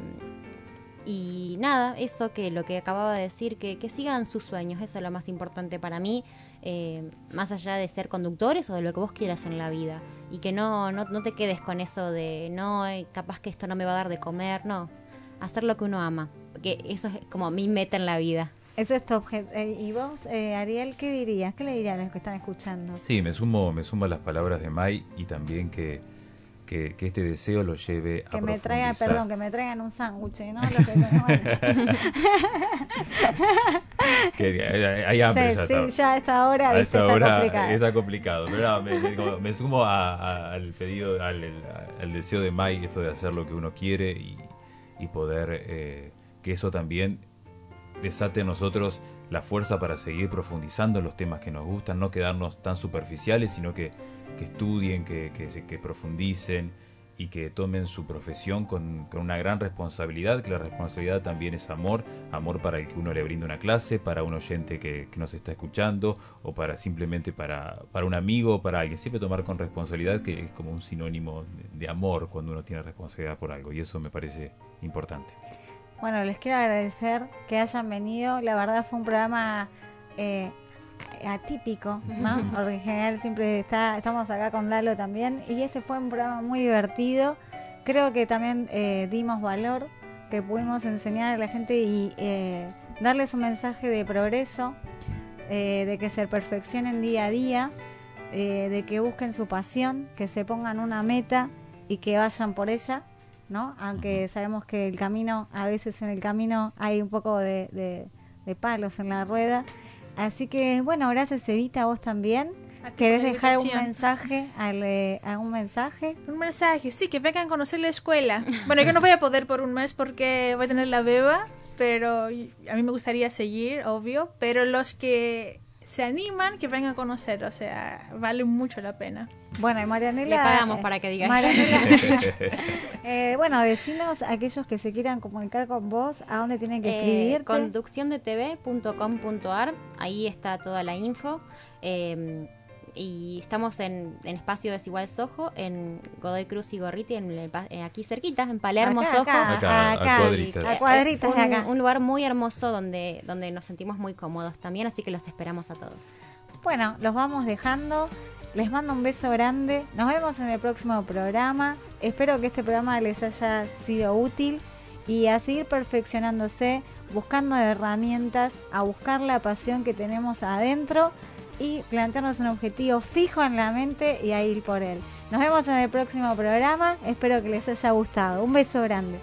y nada, eso que lo que acababa de decir, que, que sigan sus sueños, eso es lo más importante para mí, eh, más allá de ser conductores o de lo que vos quieras en la vida. Y que no, no, no te quedes con eso de, no, eh, capaz que esto no me va a dar de comer, no. Hacer lo que uno ama, porque eso es como mi meta en la vida. Ese es tu objeto. ¿Y vos, eh, Ariel, qué dirías? ¿Qué le dirían a los que están escuchando? Sí, me sumo, me sumo a las palabras de Mai y también que, que, que este deseo lo lleve a Que me traigan, perdón, que me traigan un sándwich, ¿no? Lo que- bueno. Que hay, hay hambre Sí, ya sí, está. ya a esta hora, A viste, esta está hora complicado. está complicado. Pero nada, me, me- sumo a- a- al pedido, al, al deseo de Mai, esto de hacer lo que uno quiere y, y poder eh, que eso también desate en nosotros la fuerza para seguir profundizando en los temas que nos gustan, no quedarnos tan superficiales, sino que, que estudien, que, que, profundicen y que tomen su profesión con, con una gran responsabilidad, que la responsabilidad también es amor, amor para el que uno le brinda una clase, para un oyente que, que nos está escuchando, o para simplemente para, para un amigo, para alguien. Siempre tomar con responsabilidad, que es como un sinónimo de, de amor cuando uno tiene responsabilidad por algo, y eso me parece importante. Bueno, les quiero agradecer que hayan venido. La verdad fue un programa eh, atípico, ¿no? Porque en general siempre está, estamos acá con Lalo también. Y este fue un programa muy divertido. Creo que también eh, dimos valor, que pudimos enseñar a la gente y eh, darles un mensaje de progreso, eh, de que se perfeccionen día a día, de que busquen su pasión, que se pongan una meta y que vayan por ella. ¿no? Aunque sabemos que el camino, a veces en el camino hay un poco de, de- de palos en la rueda. Así que, bueno, gracias Evita, a vos también. A ¿Querés dejar un invitación. mensaje? Eh, ¿Algún mensaje? Un mensaje, sí, que vengan a conocer la escuela. Bueno, yo no voy a poder por un mes porque voy a tener la beba, pero a mí me gustaría seguir, obvio. Pero los que se animan, que vengan a conocer, o sea, vale mucho la pena. Bueno, y Marianela... Le pagamos eh, para que diga eso. Marianela, eh, bueno, decinos a aquellos que se quieran comunicar con vos, a dónde tienen que Eh, escribirte. conducciondetv.com.ar, ahí está toda la info. eh, y estamos en, en Espacio Desigual Sojo, en Godoy Cruz y Gorriti, en el pa- eh, aquí cerquita, en Palermo, Acá, Sojo. acá, Acá, a cuadritas. a cuadritas de un, acá. un lugar muy hermoso donde, donde nos sentimos muy cómodos también, así que los esperamos a todos. Bueno, los vamos dejando. Les mando un beso grande. Nos vemos en el próximo programa. Espero que este programa les haya sido útil y a seguir perfeccionándose, buscando herramientas, a buscar la pasión que tenemos adentro y plantearnos un objetivo fijo en la mente y a ir por él. Nos vemos en el próximo programa. Espero que les haya gustado. Un beso grande.